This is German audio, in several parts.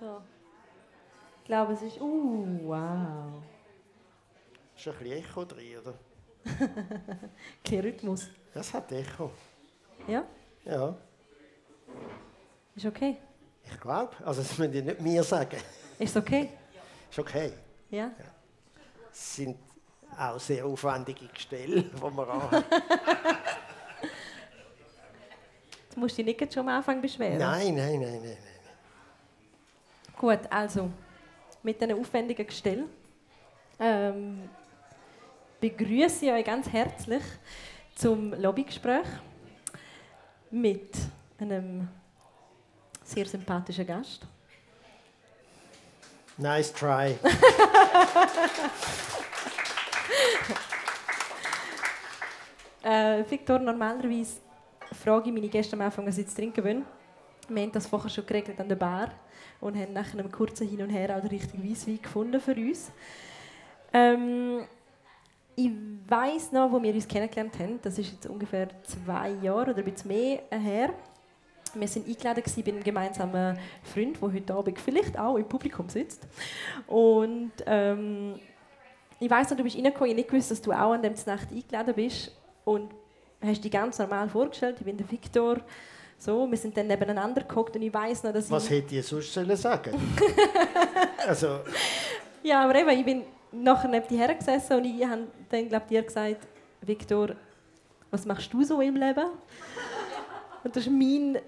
So. Ich glaube, es ist. Uh, wow. Ist ein bisschen Echo drin, oder? Kein Rhythmus. Das hat Echo. Ja, Ja, ist okay. ich glaube. Also, das müssen die nicht mir sagen. Ist okay? Ist okay. Ja. Es sind auch sehr aufwendige Gestelle, die man anhat. Du musst dich nicht schon am Anfang beschweren. Nein, nein, nein, nein. nein. Gut, also mit diesen aufwendigen Gestell ähm, begrüße ich euch ganz herzlich zum Lobbygespräch mit einem sehr sympathischen Gast. Nice try. Äh, Victor, normalerweise frage ich meine Gäste am Anfang, was sie zu trinken wollen. Wir haben das vorher schon geregelt an der Bar und haben nach einem kurzen Hin und Her auch den richtigen Weisswein gefunden für uns. Ähm, ich weiß noch, wo wir uns kennengelernt haben, das ist jetzt ungefähr zwei Jahre oder ein bisschen mehr her. Wir sind eingeladen bei einem gemeinsamen Freund, der heute Abend vielleicht auch im Publikum sitzt. Und ähm, ich weiß noch, du bist reingekommen, ich nicht gewusst, dass du auch an dem Nacht eingeladen bist und hast dich ganz normal vorgestellt. Ich bin der Victor. So, wir sind dann nebeneinander geguckt und ich weiß noch, dass Was ich... hätte ich sonst sollen sagen Also, Ja, aber eben, ich bin nachher neben dir hergesessen und ich habe dann, glaube dir gesagt, Victor, was machst du so im Leben? Und das war mein äh,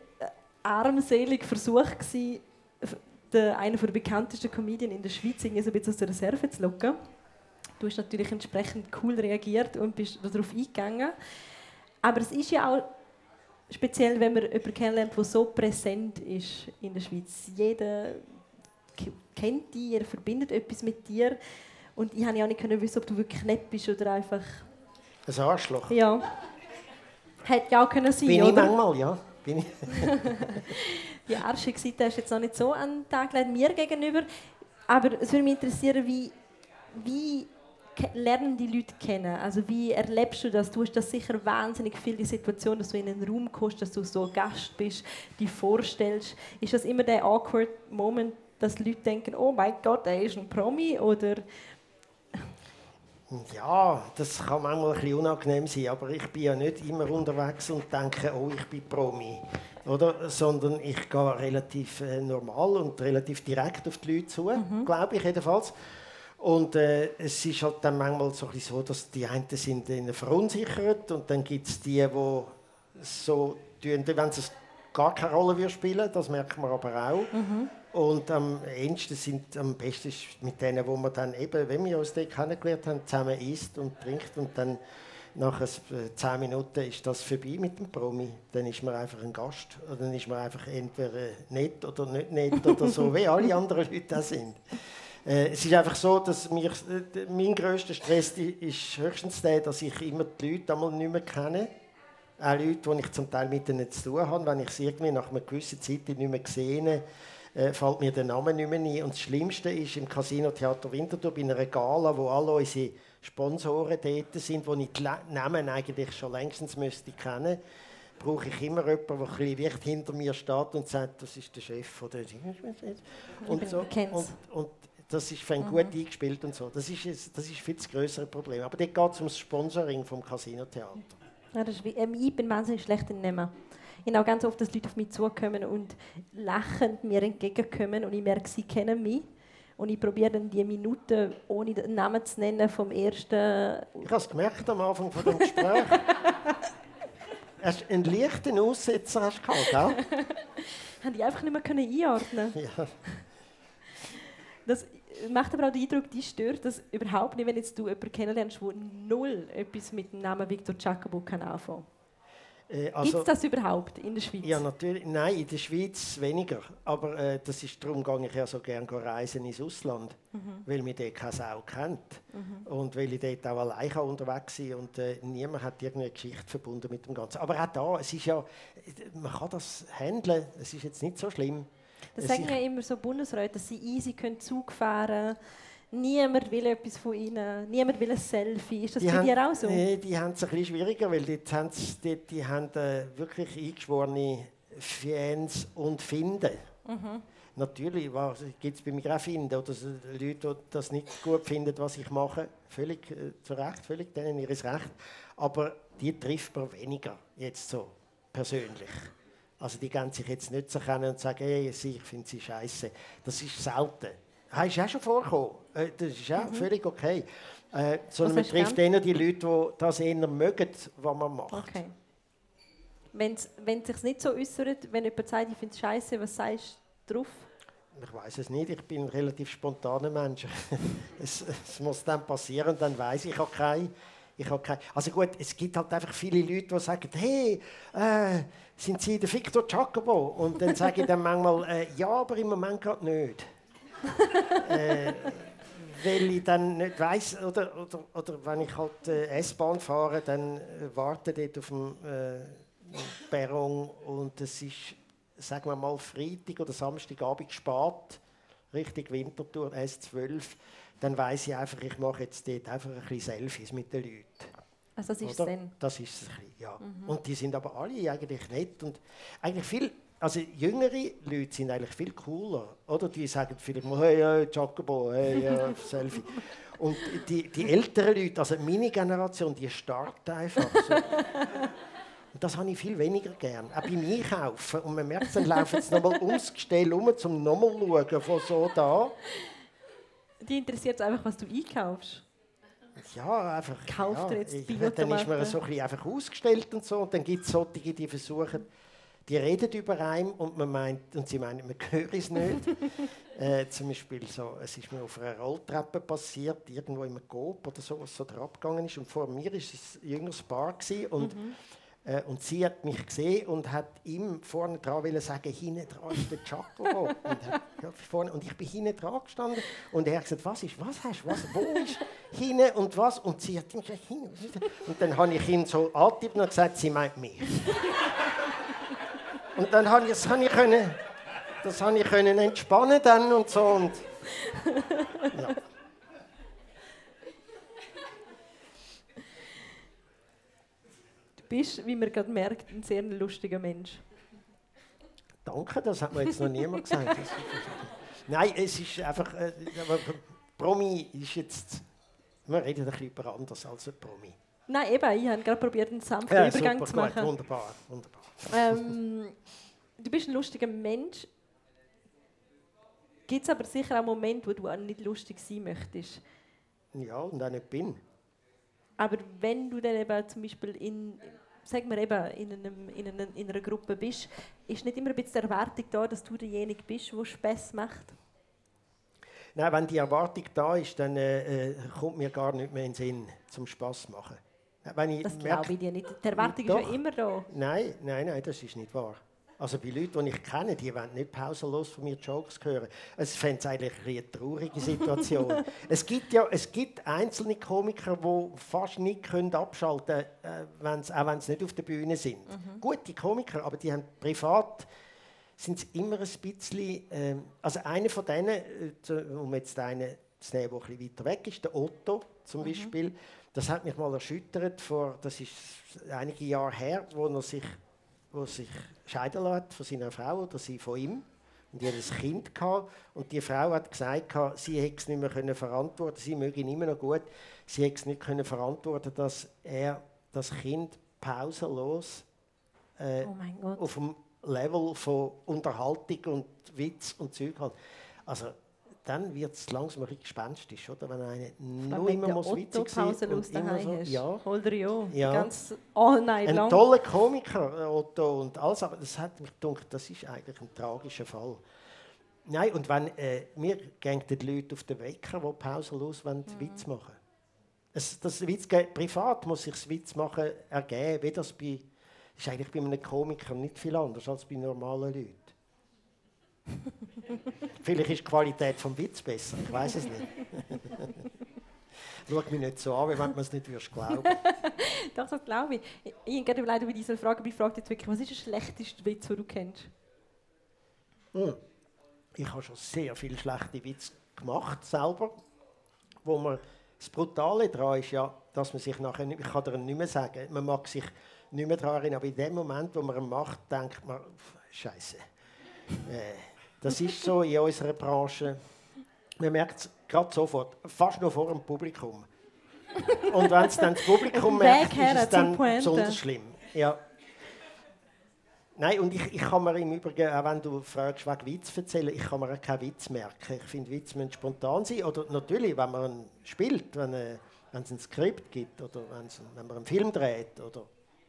armseliger Versuch, gewesen, einen der bekanntesten Comedians in der Schweiz irgendwie so ein bisschen aus der Reserve zu locken. Du hast natürlich entsprechend cool reagiert und bist darauf eingegangen. Aber es ist ja auch speziell, wenn man jemanden kennenlernt, der so präsent ist in der Schweiz. Jeder kennt dich, er verbindet etwas mit dir. Und ich konnte ja auch nicht wissen, ob du wirklich nett bist oder einfach... ein Arschloch. Ja. Hätte ja auch können sein, Bin ich oder? manchmal, ja. Bin ich. Die arschige Seite hast du jetzt noch nicht so an den Tag gelegt, mir gegenüber. Aber es würde mich interessieren, wie, wie lernen die Leute kennen? Also wie erlebst du das? Du hast das sicher wahnsinnig viel, die Situation, dass du in einen Raum kommst, dass du so Gast bist, dich vorstellst. Ist das immer der awkward Moment, dass Leute denken, oh mein Gott, er ist ein Promi? Oder Ja, das kann manchmal ein bisschen unangenehm sein, aber ich bin ja nicht immer unterwegs und denke, oh, ich bin Promi. Oder? Sondern ich gehe relativ äh, normal und relativ direkt auf die Leute zu, glaube ich jedenfalls. Und äh, es ist halt dann manchmal so, ein bisschen so, dass die einen sind verunsichert und dann gibt es die, die so tun, wenn es gar keine Rolle spielen, das merkt man aber auch. Und am ehesten sind am besten ist mit denen, wo man dann eben, wenn wir uns dort kennengelernt haben, zusammen isst und trinkt und dann nach äh, zehn Minuten ist das vorbei mit dem Promi. Dann ist man einfach ein Gast oder dann ist man einfach entweder nett oder nicht nett oder so, wie alle anderen Leute auch sind. Äh, es ist einfach so, dass mir, äh, mein grösster Stress ist höchstens der, dass ich immer die Leute einmal nicht mehr kenne. Auch Leute, die ich zum Teil mit ihnen zu tun habe. Wenn ich sie irgendwie nach einer gewissen Zeit nicht mehr gesehen äh, fällt mir der Name nicht mehr ein. Und das Schlimmste ist im Casino Theater Winterthur bei einer Gala, wo alle unsere Sponsoren dort sind, wo ich die Namen eigentlich schon längstens müsste kennen brauche ich immer jemanden, der ein bisschen hinter mir steht und sagt, das ist der Chef oder und so. Und, und das ist fängt gut eingespielt und so. Das ist, das ist viel das größere Problem. Aber dort geht es ums Sponsoring vom Casino Theater. Ja, das ist wie, ähm, ich bin wahnsinnig schlecht in Nehmen. Ich habe auch ganz oft, dass Leute auf mich zukommen und lachend mir entgegenkommen und ich merke, sie kennen mich. Und ich probiere dann die Minuten, ohne den Namen zu nennen, vom ersten... Ich habe es gemerkt am Anfang von dem Gespräch. Hast einen leichten Aussetzer hast du gehabt, gell? Habe ich einfach nicht mehr können einordnen Ja. Das macht aber auch den Eindruck, die stört das überhaupt nicht, wenn jetzt du jemanden kennenlernst, der null etwas mit dem Namen Victor Jacobo kann anfangen Äh, Gibt also, es das überhaupt in der Schweiz? ja, natürlich. Nein, in der Schweiz weniger. Aber äh, das ist, darum gehe ich ja so gerne reisen ins Ausland, weil mich dort keine Sau kennt. Und weil ich dort auch allein kann unterwegs sein und äh, niemand hat irgendeine Geschichte verbunden mit dem Ganzen. Aber auch da, es ist ja, man kann das handeln, es ist jetzt nicht so schlimm. Das sagen ja immer so Bundesräte, dass sie easy können Zug fahren. Niemand will etwas von ihnen. Niemand will ein Selfie. Ist das bei haben, dir auch so? Nee, die haben es ein bisschen schwieriger, weil dort haben dort, die haben äh, wirklich eingeschworene Fans und Finden. Mhm. Natürlich gibt es bei mir auch Finden oder Leute, die das nicht gut finden, was ich mache. Völlig äh, zu Recht, völlig denen ihres Recht. Aber die trifft man weniger, jetzt so persönlich. Also die gehen sich jetzt nicht so kennen und sagen, hey, ich finde sie scheiße. Das ist selten. Das ist auch schon vorgekommen. Äh, das ist auch mhm. völlig okay. Äh, sondern man trifft eher die Leute, die das eher mögen, was man macht. Okay. Wenn es sich nicht so äußert, wenn jemand sagt, ich finde es scheiße, was sagst du drauf? Ich weiß es nicht, ich bin ein relativ spontaner Mensch. es, es, muss dann passieren, dann weiß ich auch kein, ich habe kein. Also gut, es gibt halt einfach viele Leute, die sagen, hey, äh, sind Sie der Victor Jacobo? Und dann sage ich dann manchmal, äh, ja, aber im Moment gerade nicht. äh, weil ich dann nicht weiß oder, oder, oder wenn ich halt äh, S-Bahn fahre, dann äh, warte dort auf dem äh, Perron und es ist, sagen wir mal, Freitag oder Samstagabend spät, Richtung Winterthur, S12, dann weiß ich einfach, ich mache jetzt dort einfach ein bisschen Selfies mit den Leuten. Also das ist Sinn. Das ist es ja. Mhm. Und die sind aber alle eigentlich nett und eigentlich viel, also jüngere Leute sind eigentlich viel cooler, oder? Die sagen vielleicht mal, hey, hey Jacobo, hey, ja, Selfie. Und die, die älteren Leute, also meine Generation, die starrt einfach so. Und das habe ich viel weniger gern. Auch beim Einkaufen. Und man merkt, dann laufen sie nochmal ums Gestell um, um nochmal zu schauen, von so da. Die interessiert es einfach, was du einkaufst. Ja, einfach. Kauft ja, jetzt ich, Dann ist man so ein einfach ausgestellt und so. Und dann gibt es solche, die versuchen, die reden über einen und man meint, und sie meinen, man höre es nicht. äh, zum Beispiel so, es ist mir auf einer Rolltreppe passiert, irgendwo im Coop oder so, was so drauf gegangen ist. Und vor mir war es ein jüngeres Paar gewesen, und mhm äh, und sie hat mich gesehen und hat ihm vorne dran sagen, hinten dran ist der Giacomo. und, und ich bin hinten dran gestanden und er hat gesagt, was ist, was hast du, was, wo ist hinten und was? Und sie hat ihm gesagt, hinten. Und dann habe ich ihn so angetippt und gesagt, sie meint mich. und dann habe ich, das habe ich können, das habe ich können entspannen dann und so. Und, ja. Bist, wie man gerade merkt, ein sehr lustiger Mensch. Danke, das hat mir jetzt noch niemand gesagt. Nein, es ist einfach. Äh, Promi ist jetzt. Wir reden ein bisschen über anders als ein Promi. Nein, eben, ich habe gerade probiert, einen sanften ja, Übergang super, zu machen. Gut, wunderbar, wunderbar. Ähm, du bist ein lustiger Mensch. Gibt es aber sicher auch Momente, wo du auch nicht lustig sein möchtest? Ja, und auch nicht bin. Aber wenn du dann eben zum Beispiel in, sagen wir eben, in, einem, in, einer, in einer Gruppe bist, ist nicht immer ein bisschen die Erwartung da, dass du derjenige bist, der Spaß macht? Nein, wenn die Erwartung da ist, dann äh, äh kommt mir gar nicht mehr in den Sinn, zum Spaß machen. Wenn ich das glaube ich dir nicht. Die Erwartung doch, ist ja immer da. Nein, nein, nein, das ist nicht wahr. Also bei Leuten, die ich kenne, die wollen nicht pausenlos von mir Jokes hören. Es fände es eigentlich eine traurige Situation. es, gibt ja, es gibt einzelne Komiker, die fast nicht können abschalten können, äh, auch wenn sie nicht auf der Bühne sind. Mhm. Gute Komiker, aber die haben privat sind immer ein bisschen... Äh, also einer von denen, äh, um jetzt einen zu nehmen, der ein bisschen weiter weg ist, der Otto zum mhm. Beispiel, das hat mich mal erschüttert, vor, das ist einige Jahre her, wo er sich der sich scheiden lässt von seiner Frau oder sie von ihm. Und die hat ein Kind gehabt, und die Frau hat gesagt, sie hätte es nicht mehr können verantworten, sie möge ihn immer noch gut, sie hätte es nicht können verantworten, dass er das Kind pausenlos äh, oh auf dem Level von Unterhaltung und Witz und Zeug hat. Also dann wird es langsam ein gespenstisch, oder? Wenn einer nur immer muss witzig sein und immer so, ja. Hol dir ja. ja. Ganz all night Ein lang. toller Komiker, äh, Otto und alles, aber das hat mich gedacht, das ist eigentlich ein tragischer Fall. Nein, und wenn, äh, mir gehen die Leute auf den Wecker, die pausenlos wollen, mhm. Witz machen es, das Witz, Privat muss sich das Witz machen ergeben, wie das bei, ist eigentlich bei einem Komiker nicht viel anders als bei normalen Leuten. Vielleicht ist die Qualität des Witz besser, ich weiß es nicht. Schau mich nicht so an, wie wenn man es nicht würdest glauben Doch, das glaube ich. Ich habe gerade überlegt, diese Frage, aber ich frage jetzt wirklich, was ist der schlechteste Witz, den du kennst? Hm. Ich habe schon sehr viele schlechte Witze gemacht, selber. Wo man, das Brutale daran ist ja, dass man sich nachher, ich kann dir nicht mehr sagen, man mag sich nicht mehr daran erinnern, aber in dem Moment, wo man ihn macht, denkt man, Scheiße. Äh, Das ist so in unserer Branche. Man merkt es gerade sofort, fast nur vor dem Publikum. Und wenn es dann das Publikum merkt, ist es dann besonders schlimm. Ja. Nein, und ich, ich kann mir im Übrigen, auch wenn du fragst, wegen Witz erzählen, ich kann mir auch keinen Witz merken. Ich finde, Witz müssen spontan sein. Oder natürlich, wenn man spielt, wenn, äh, wenn es ein Skript gibt oder wenn man einen Film dreht oder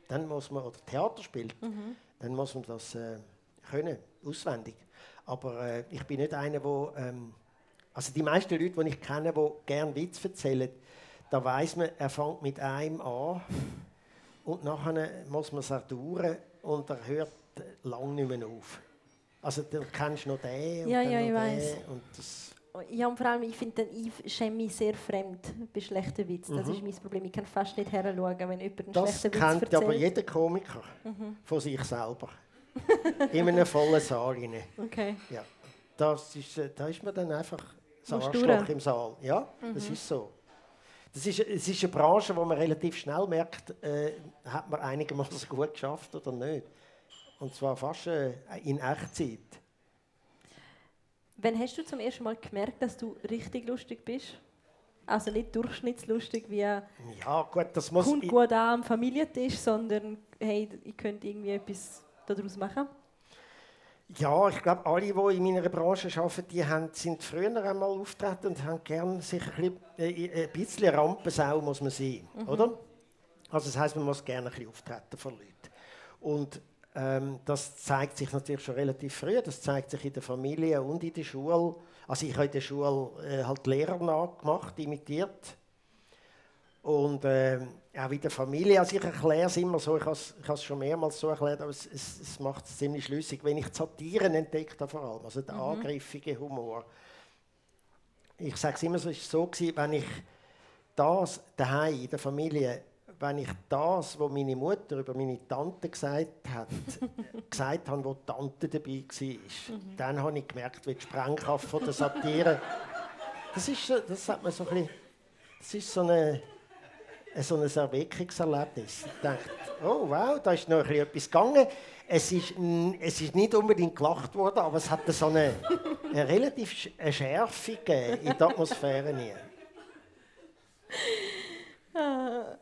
dann muss man oder Theater spielt, mhm. dann muss man das äh, können, auswendig. Aber äh, ich bin nicht einer, der ähm, also die meisten Leute, die ich kenne, die gerne Witz erzählen, da weiß man, er fängt mit einem an und nachher muss man es erdauern und er hört lange nicht mehr auf. Also du kennst noch den und ja, dann ja, ich weiß. Ja, und vor allem, ich finde, ich schäme mich sehr fremd bei schlechten Witzen. Das mhm. ist mein Problem. Ich kann fast nicht heranschauen, wenn jemand einen das schlechten Witz erzählt. Das kennt aber jeder Komiker mhm. von sich selber. In einem vollen Saal rein. Okay. Ja. Das ist, äh, da ist man dann einfach Arschloch im Saal. Ja, mhm. das ist so. Das ist, es ist eine Branche, wo man relativ schnell merkt, äh, hat man einigermaßen gut geschafft oder nicht. Und zwar fast äh, in Echtzeit. Wann hast du zum ersten Mal gemerkt, dass du richtig lustig bist? Also nicht durchschnittslustig wie ja, gut, das muss kommt gut an am Familientisch, sondern hey, ich könnte irgendwie etwas daraus machen. Ja, ich glaube, alle, die in meiner Branche arbeiten, die haben, sind früher einmal auftreten und haben gerne sich ein bisschen, äh, ein bisschen Rampensau muss man sein, mhm. oder? Also das heißt, man muss gerne ein bisschen auftreten von Leuten. Und ähm, das zeigt sich natürlich schon relativ früh. Das zeigt sich in der Familie und in der Schule. Also ich habe in der Schule äh, halt Lehrer nachgemacht, imitiert. Und äh, auch in der Familie, also ich erkläre es immer so, ich habe es schon mehrmals so erklärt, aber es, es, es macht es ziemlich schlüssig, wenn ich die Satiren entdeckt habe vor allem, also der mhm. angriffige Humor. Ich sage es immer so, es war so gewesen, wenn ich das daheim in der Familie, wenn ich das, was meine Mutter über meine Tante gesagt hat, gesagt habe, wo die Tante dabei war, mhm. dann habe ich gemerkt, wie die Sprengkraft von der Satire, das ist, das hat man so ein bisschen, das ist so eine so ein Erweckungserlebnis. Ich dachte, oh wow, da ist noch etwas gegangen. Es ist, es ist nicht unbedingt gelacht worden, aber es hat so eine, eine relativ eine Schärfe in der Atmosphäre. Hier. Ah,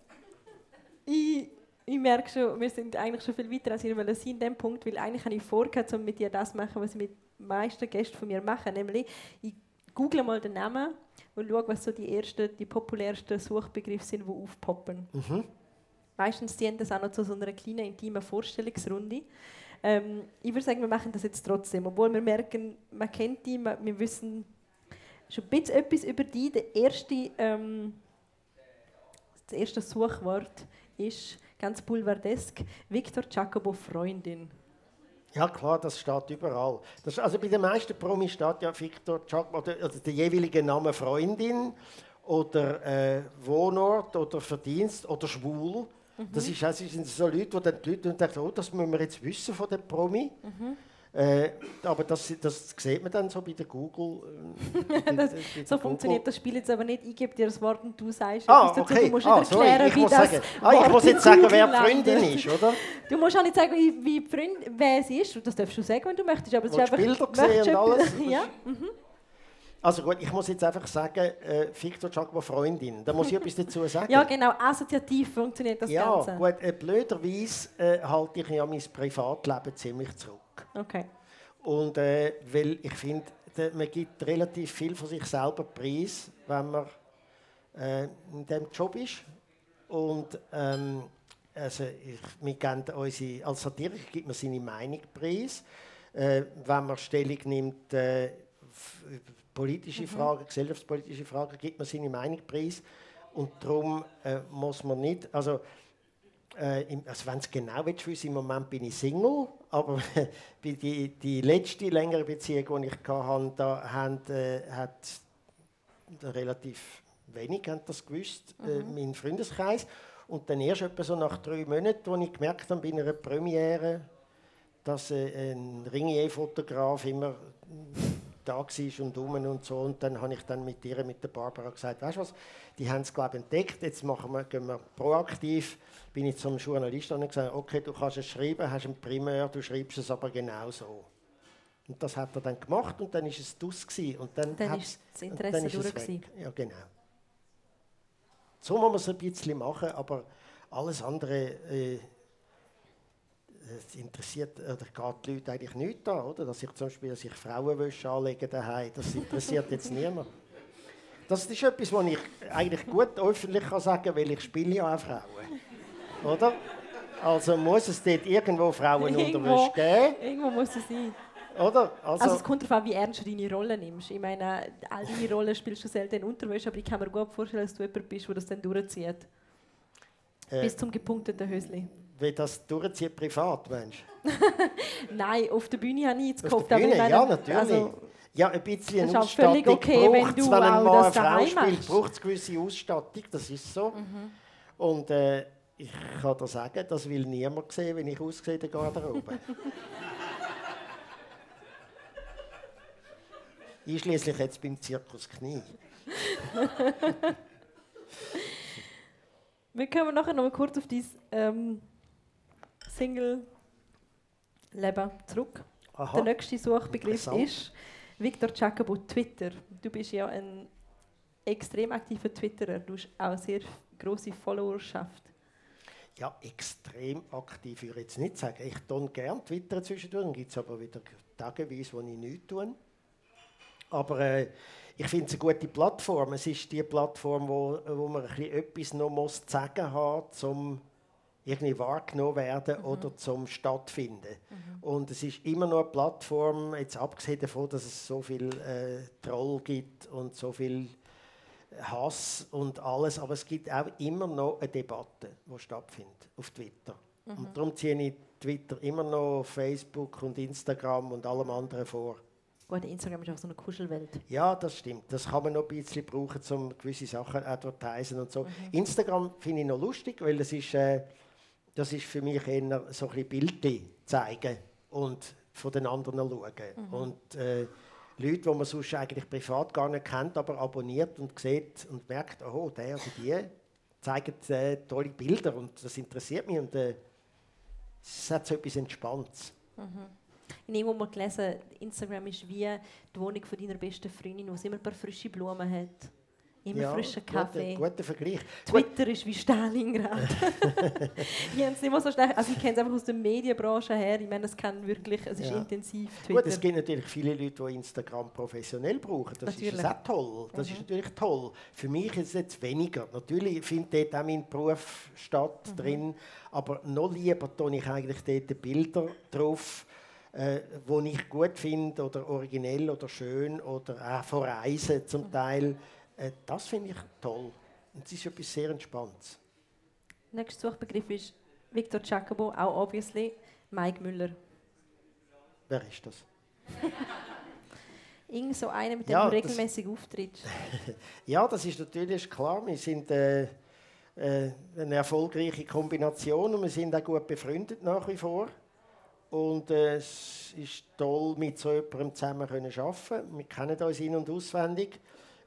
ich, ich merke schon, wir sind eigentlich schon viel weiter als wollte sein in dem Punkt, weil eigentlich habe ich vorgehabt, um mit dir das zu machen, was ich mit den meisten Gästen von mir mache, nämlich ich google mal den Namen und schaue, was so die ersten, die populärsten Suchbegriffe sind, die aufpoppen. Mhm. Meistens dienen das auch noch zu so einer kleinen, intimen Vorstellungsrunde. Ähm, ich würde sagen, wir machen das jetzt trotzdem, obwohl wir merken, man kennt die, wir wissen schon ein bisschen etwas über die. Der erste, ähm, das erste Suchwort ist ganz pulverdesk, Victor Jacobo Freundin. Ja klar, das steht überall. Das, also bei den meisten Promis steht ja Victor Chuck oder, oder der jeweilige Name Freundin oder äh, Wohnort oder Verdienst oder schwul. Mhm. Das, ist, das sind so Leute, wo dann die Leute denken, oh, das müssen wir jetzt wissen von dem Promi. Mhm. Äh, aber das, das sieht man dann so bei der Google. Äh, das, so Google. funktioniert das Spiel jetzt aber nicht. Ich gebe dir das Wort und du sagst ah, okay. dazu. Du musst ah, nicht erklären, wie das sagen, ah, Ich muss jetzt sagen, wer die Freundin ist, oder? Du musst auch nicht sagen, wie, wie Freund, wer sie ist. Das darfst du sagen, wenn du möchtest. Aber es ist einfach, Bilder gesehen und alles. ja? Mhm. Also gut, ich muss jetzt einfach sagen, äh, Victor Giacomo Freundin. Da muss ich etwas dazu sagen. Ja, genau, assoziativ funktioniert das ja, Ganze. Ja, gut, äh, blöderweise äh, halte ich ja mein Privatleben ziemlich zurück. Okay. Und äh, weil ich finde, man gibt relativ viel von sich selber preis, wenn man äh, in diesem Job ist. Und ähm, also ich, wir geben unsere, als Satiriker gibt man seine Meinung preis. Äh, wenn man Stellung nimmt, äh, politische mhm. Fragen, gesellschaftspolitische Fragen, gibt man seine Meinung preis. Und darum äh, muss man nicht, also also wenn es genau willst, im Moment bin ich Single, aber die, die letzte längere Beziehung, die ich hatte, da haben, äh, hat relativ wenig haben das gewusst, äh, mhm. mein Freundeskreis. Und dann erst etwa so nach drei Monaten, als ich gemerkt habe, bei einer Premiere, dass äh, ein Ringier-Fotograf immer da war und um und so. Und dann habe ich dann mit ihr, mit der Barbara gesagt, weißt du was, die haben es glaube entdeckt, jetzt machen wir, gehen wir proaktiv. Bin ich zum Journalisten und gesagt, okay, du kannst es schreiben, hast ein Primär, du schreibst es aber genau so. Und das hat er dann gemacht und dann ist es dus Und dann, dann ist das Interesse durch. Ja, genau. So muss man es ein bisschen machen, aber alles andere äh, es interessiert oder geht die Leute eigentlich nicht da, oder? Dass ich zum Beispiel dass ich Frauenwäsche anlege daheim, das interessiert jetzt niemand. Das ist etwas, was ich eigentlich gut öffentlich kann sagen kann, weil ich spiele ja auch Frauen. Oder? Also muss es dort irgendwo Frauenunterwäsche geben. Irgendwo muss es sein. Oder? Also, also es kommt darauf an, wie ernst du deine Rolle nimmst. Ich meine, all deine Rollen spielst du selten Unterwäsche, aber ich kann mir gut vorstellen, dass du jemand bist, der das dann durchzieht. Äh, Bis zum gepunkteten Hösli. Wie das durchzieht privat, meinst du? Nein, auf der Bühne habe ich nichts gehofft. Bühne, meine, ja, natürlich. Also, ja, ein bisschen das ist völlig okay, wenn du wenn ein Mann eine Frau spielt, braucht es gewisse Ausstattung, das ist so. Mhm. Und äh, ich kann dir sagen, das will niemand sehen, wenn ich aussehe in der Garderobe. Einschließlich jetzt beim Zirkus Knie. Wir kommen nachher noch mal kurz auf dein ähm, Single-Leben zurück. Aha. Der nächste Suchbegriff ist Victor Jacobo Twitter. Du bist ja ein extrem aktiver Twitterer. Du hast auch sehr große Followerschaft. Ja, extrem aktiv würde ich jetzt nicht sagen. Ich tue gerne Twitter zwischendurch. Dann gibt es aber wieder tageweise, wo ich nichts tue. Aber äh, ich finde es eine gute Plattform. Es ist die Plattform, wo, wo man ein bisschen etwas noch muss sagen hat, um irgendwie wahrgenommen werden mhm. oder zum stattfinden. Mhm. Und es ist immer noch eine Plattform, jetzt abgesehen davon, dass es so viel äh, Troll gibt und so viel Hass und alles, aber es gibt auch immer noch eine Debatte, die stattfindet auf Twitter. Mhm. Und darum ziehe ich Twitter immer noch Facebook und Instagram und allem anderen vor. Gut, Instagram ist auch so eine Kuschelwelt. Ja, das stimmt. Das kann man noch ein bisschen brauchen, um gewisse Sachen advertisen und so. Mhm. Instagram finde ich noch lustig, weil das ist, äh, das ist für mich eher so ein bisschen Bilder zeigen und von den anderen schauen. Mhm. Und äh, Leute, die man sonst eigentlich privat gar nicht kennt, aber abonniert und sieht und merkt, oh, der oder die zeigen äh, tolle Bilder und das interessiert mich und äh, es hat so etwas Entspanntes. Mhm. Ich habe mal gelesen, Instagram ist wie die Wohnung von deiner besten Freundin, wo sie immer ein paar frische Blumen hat. Immer ja, frischen Kaffee. Guter, guter Vergleich. Twitter ist wie Stalingrad. ich es nicht mehr so schnell. Also ich kenne es einfach aus der Medienbranche her. Ich meine, es kann wirklich, es ist ja. intensiv. Twitter. Gut, es gibt natürlich viele Leute, die Instagram professionell brauchen. Das natürlich. ist auch toll. Das mhm. ist natürlich toll. Für mich ist es jetzt weniger. Natürlich findet dort auch mein Beruf statt mhm. drin. Aber noch lieber tue ich eigentlich dort Bilder drauf äh, wo ich gut finde oder originell oder schön oder auch von Reisen zum Teil. Äh, das finde ich toll. Und es ist etwas sehr Entspanntes. Nächster Suchbegriff ist Victor Jacobo, auch obviously Mike Müller. Wer ist das? Irgend so einer, mit dem ja, du regelmäßig auftrittst. ja, das ist natürlich klar. Wir sind äh, äh, eine erfolgreiche Kombination und wir sind auch gut befreundet nach wie vor. Und äh, es ist toll, mit so jemandem zusammen zu arbeiten. Wir kennen uns in- und auswendig.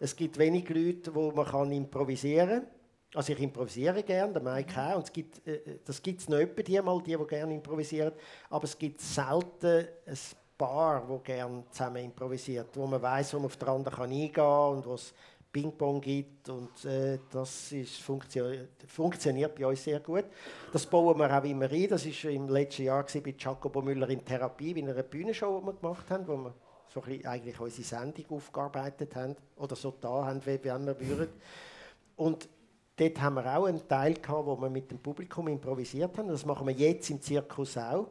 Es gibt wenig Leute, wo man kann improvisieren kann. Also ich improvisiere gerne, der Mike auch. Und es gibt, äh, das gibt es noch etwa die mal, die, die gerne improvisieren. Aber es gibt selten ein Paar, die gerne zusammen improvisiert, wo man weiß, wo man auf den anderen eingehen kann und wo es Ping-Pong gibt und äh, das ist, funktio funktioniert bei uns sehr gut. Das bauen wir auch immer ein. Das war im letzten Jahr bei Jacobo Müller in Therapie, wie eine Bühnenshow, die wir gemacht haben, wo wir so ein eigentlich unsere Sendung aufgearbeitet haben oder so da haben, wie wir würden. Und dort haben wir auch einen Teil gehabt, wo wir mit dem Publikum improvisiert haben. Das machen wir jetzt im Zirkus auch.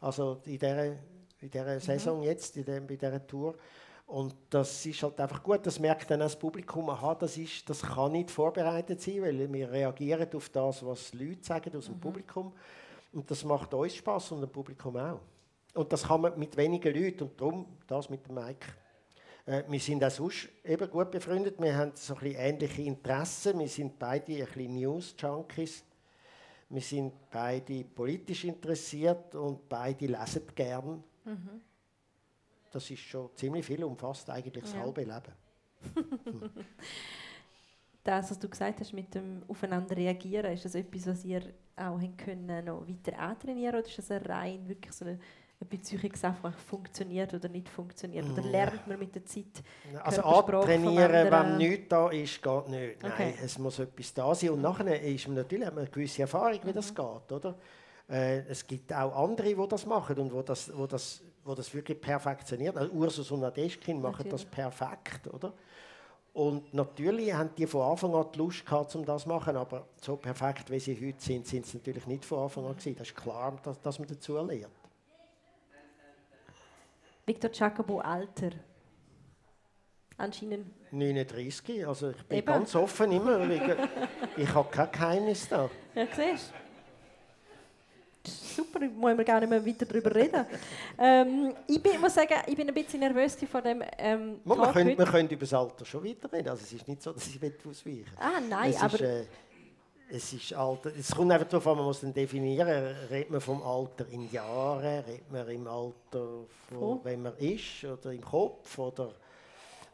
Also in dieser, in dieser Saison mhm. jetzt, in der, bei dieser Tour. Und das ist halt einfach gut, das merkt dann das Publikum, aha, das, ist, das kann nicht vorbereitet sein, weil wir reagieren auf das, was Leute sagen aus dem mhm. Publikum. Und das macht uns Spaß und dem Publikum auch. Und das kann man mit wenigen Leuten und darum das mit dem Mike. Äh, wir sind auch sonst eben gut befreundet, wir haben so ein bisschen ähnliche Interessen, wir sind beide ein bisschen News-Junkies. Wir sind beide politisch interessiert und beide lesen gern. Mhm das ist schon ziemlich viel, umfasst eigentlich das ja. halbe Leben. das, was du gesagt hast mit dem Aufeinander reagieren, ist das etwas, was ihr auch können noch weiter antrainieren oder ist das rein wirklich so eine, eine Beziehung einfach funktioniert oder nicht funktioniert? Oder lernt man mit der Zeit? Also antrainieren, wenn nichts da ist, geht nicht. Nein, Okay. es muss etwas da sein. Und nachher ist man natürlich hat man eine gewisse Erfahrung, wie das geht, oder? Äh, es gibt auch andere, die das machen und wo das, wo das, wo das wirklich perfektioniert. Also Ursus und Nadeschkin machen das Natürlich. perfekt, oder? Und natürlich haben die von Anfang an die Lust gehabt, um das zu machen, aber so perfekt, wie sie heute sind, sind sie natürlich nicht von Anfang an gewesen. Das ist klar, dass, dass man dazu lernt. Victor Jacobo Alter. Anscheinend 39, also ich bin Eben. ganz offen immer. ich habe kein Geheimnis da. Ja, siehst du? Super, muss wir gar nicht mehr weiter darüber reden. ähm, ich bin, muss sagen, ich bin ein bisschen nervös von dem ähm, können, heute. wir können über das Alter schon weiterreden. Also es ist nicht so, dass ich will ausweichen Ah, nein, es aber Ist, äh, es ist Alter. Es kommt einfach darauf an, man muss dann definieren. Redet man vom Alter in Jahren? Redet man im Alter, von, Von? wenn man ist? Oder im Kopf? Oder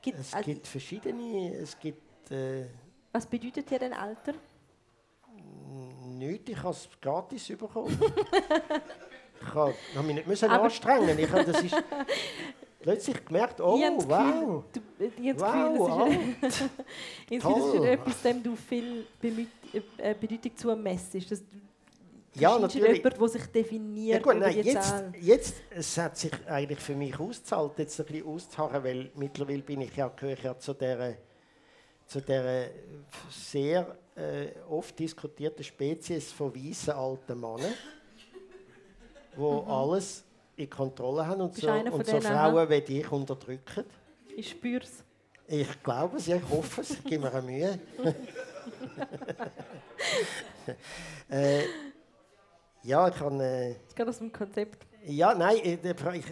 gibt, es also, gibt verschiedene. Es gibt äh, was bedeutet dir denn Alter? nichts. Ich habe es gratis bekommen. ich habe hab mich nicht müssen Aber- anstrengen. Ich habe das ist plötzlich gemerkt, oh ich wow. Gefühl, du, ich habe das Wow, Gefühl, das ist, das ist etwas, dem du viel äh, Bedeutung zumessst. Dass du, Ja, natürlich. jemand, der sich Ja, definiert gut, über nein, jetzt, jetzt es hat sich eigentlich für mich ausgezahlt, jetzt ein bisschen auszuharren, weil mittlerweile bin ich ja, gehöre ich ja zu der, zu der sehr äh, oft diskutierten Spezies von weißen alten Männern, die alles in Kontrolle haben und so, und so Frauen wie dich unterdrücken. Ich spüre es. Ich glaube es, ja, ich hoffe es, gib mir eine Mühe. äh, ja, ich kann... Äh, Es geht aus dem Konzept. ja, nein, äh,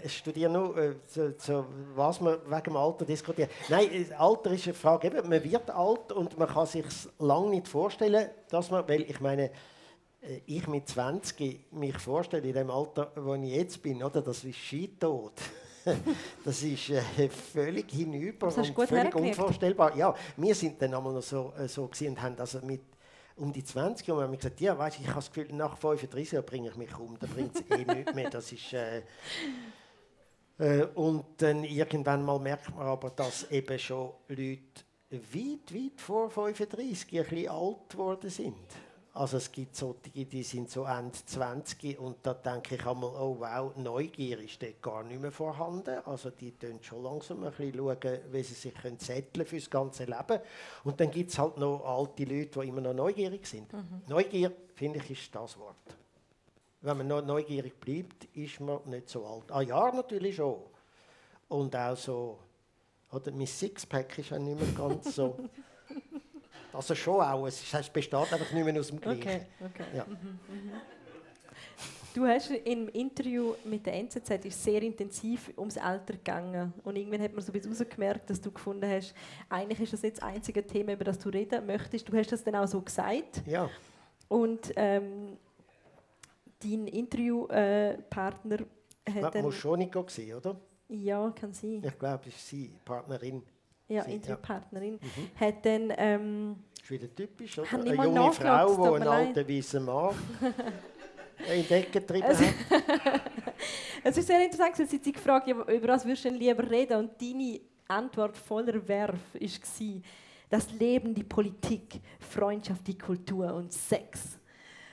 ich studiere nur, äh, zu, zu, was man wegen dem Alter diskutiert. Nein, äh, Alter ist eine Frage, eben, man wird alt und man kann sich lange nicht vorstellen, dass man, weil ich meine, ich mit 20 mich vorstelle, in dem Alter, wo ich jetzt bin, oder, das ist Skitod. das ist äh, völlig hinüber und völlig unvorstellbar. Ja, wir sind dann einmal noch so, äh, so und haben also mit um die 20 und haben gesagt, ja, weißt, ich habe das Gefühl, nach 35 Jahren bringe ich mich um, da bringt es eh nichts mehr. Das ist, äh, äh, und dann irgendwann mal merkt man aber, dass eben schon Leute weit, weit vor 35 ein bisschen alt geworden sind. Also es gibt solche, die sind so Ende 20 und da denke ich einmal, oh wow, Neugier ist dort gar nicht mehr vorhanden. Also die tun schon langsam ein bisschen schauen, wie sie sich können setteln für das ganze Leben. Und dann gibt es halt noch alte Leute, die immer noch neugierig sind. Neugier, finde ich, ist das Wort. Wenn man noch neugierig bleibt, ist man nicht so alt. Ah ja, natürlich schon. Und auch so, oder mein Sixpack ist auch nicht mehr ganz so. Also schon auch, es besteht einfach nicht mehr aus dem Gleichen. Okay, okay. Ja. Du hast im Interview mit der NZZ ist sehr intensiv ums Alter gegangen und irgendwann hat man so ein bisschen rausgemerkt, dass du gefunden hast, eigentlich ist das nicht das einzige Thema, über das du reden möchtest. Du hast das dann auch so gesagt Ja, und ähm, dein Interviewpartner hat das dann... muss schon nicht sein, oder? Ja, kann sein. Ich glaube, es ist sie, Partnerin. Ja, sie, ja. Interviewpartnerin hat dann... Ähm, ist wieder typisch, oder? Eine junge Frau, die einen alten weißen Mann in die Ecke getrieben Also- hat. Es ist sehr interessant, sie sich gefragt über was würdest du denn lieber reden? Und deine Antwort voller Werf war, das Leben, die Politik, Freundschaft, die Kultur und Sex.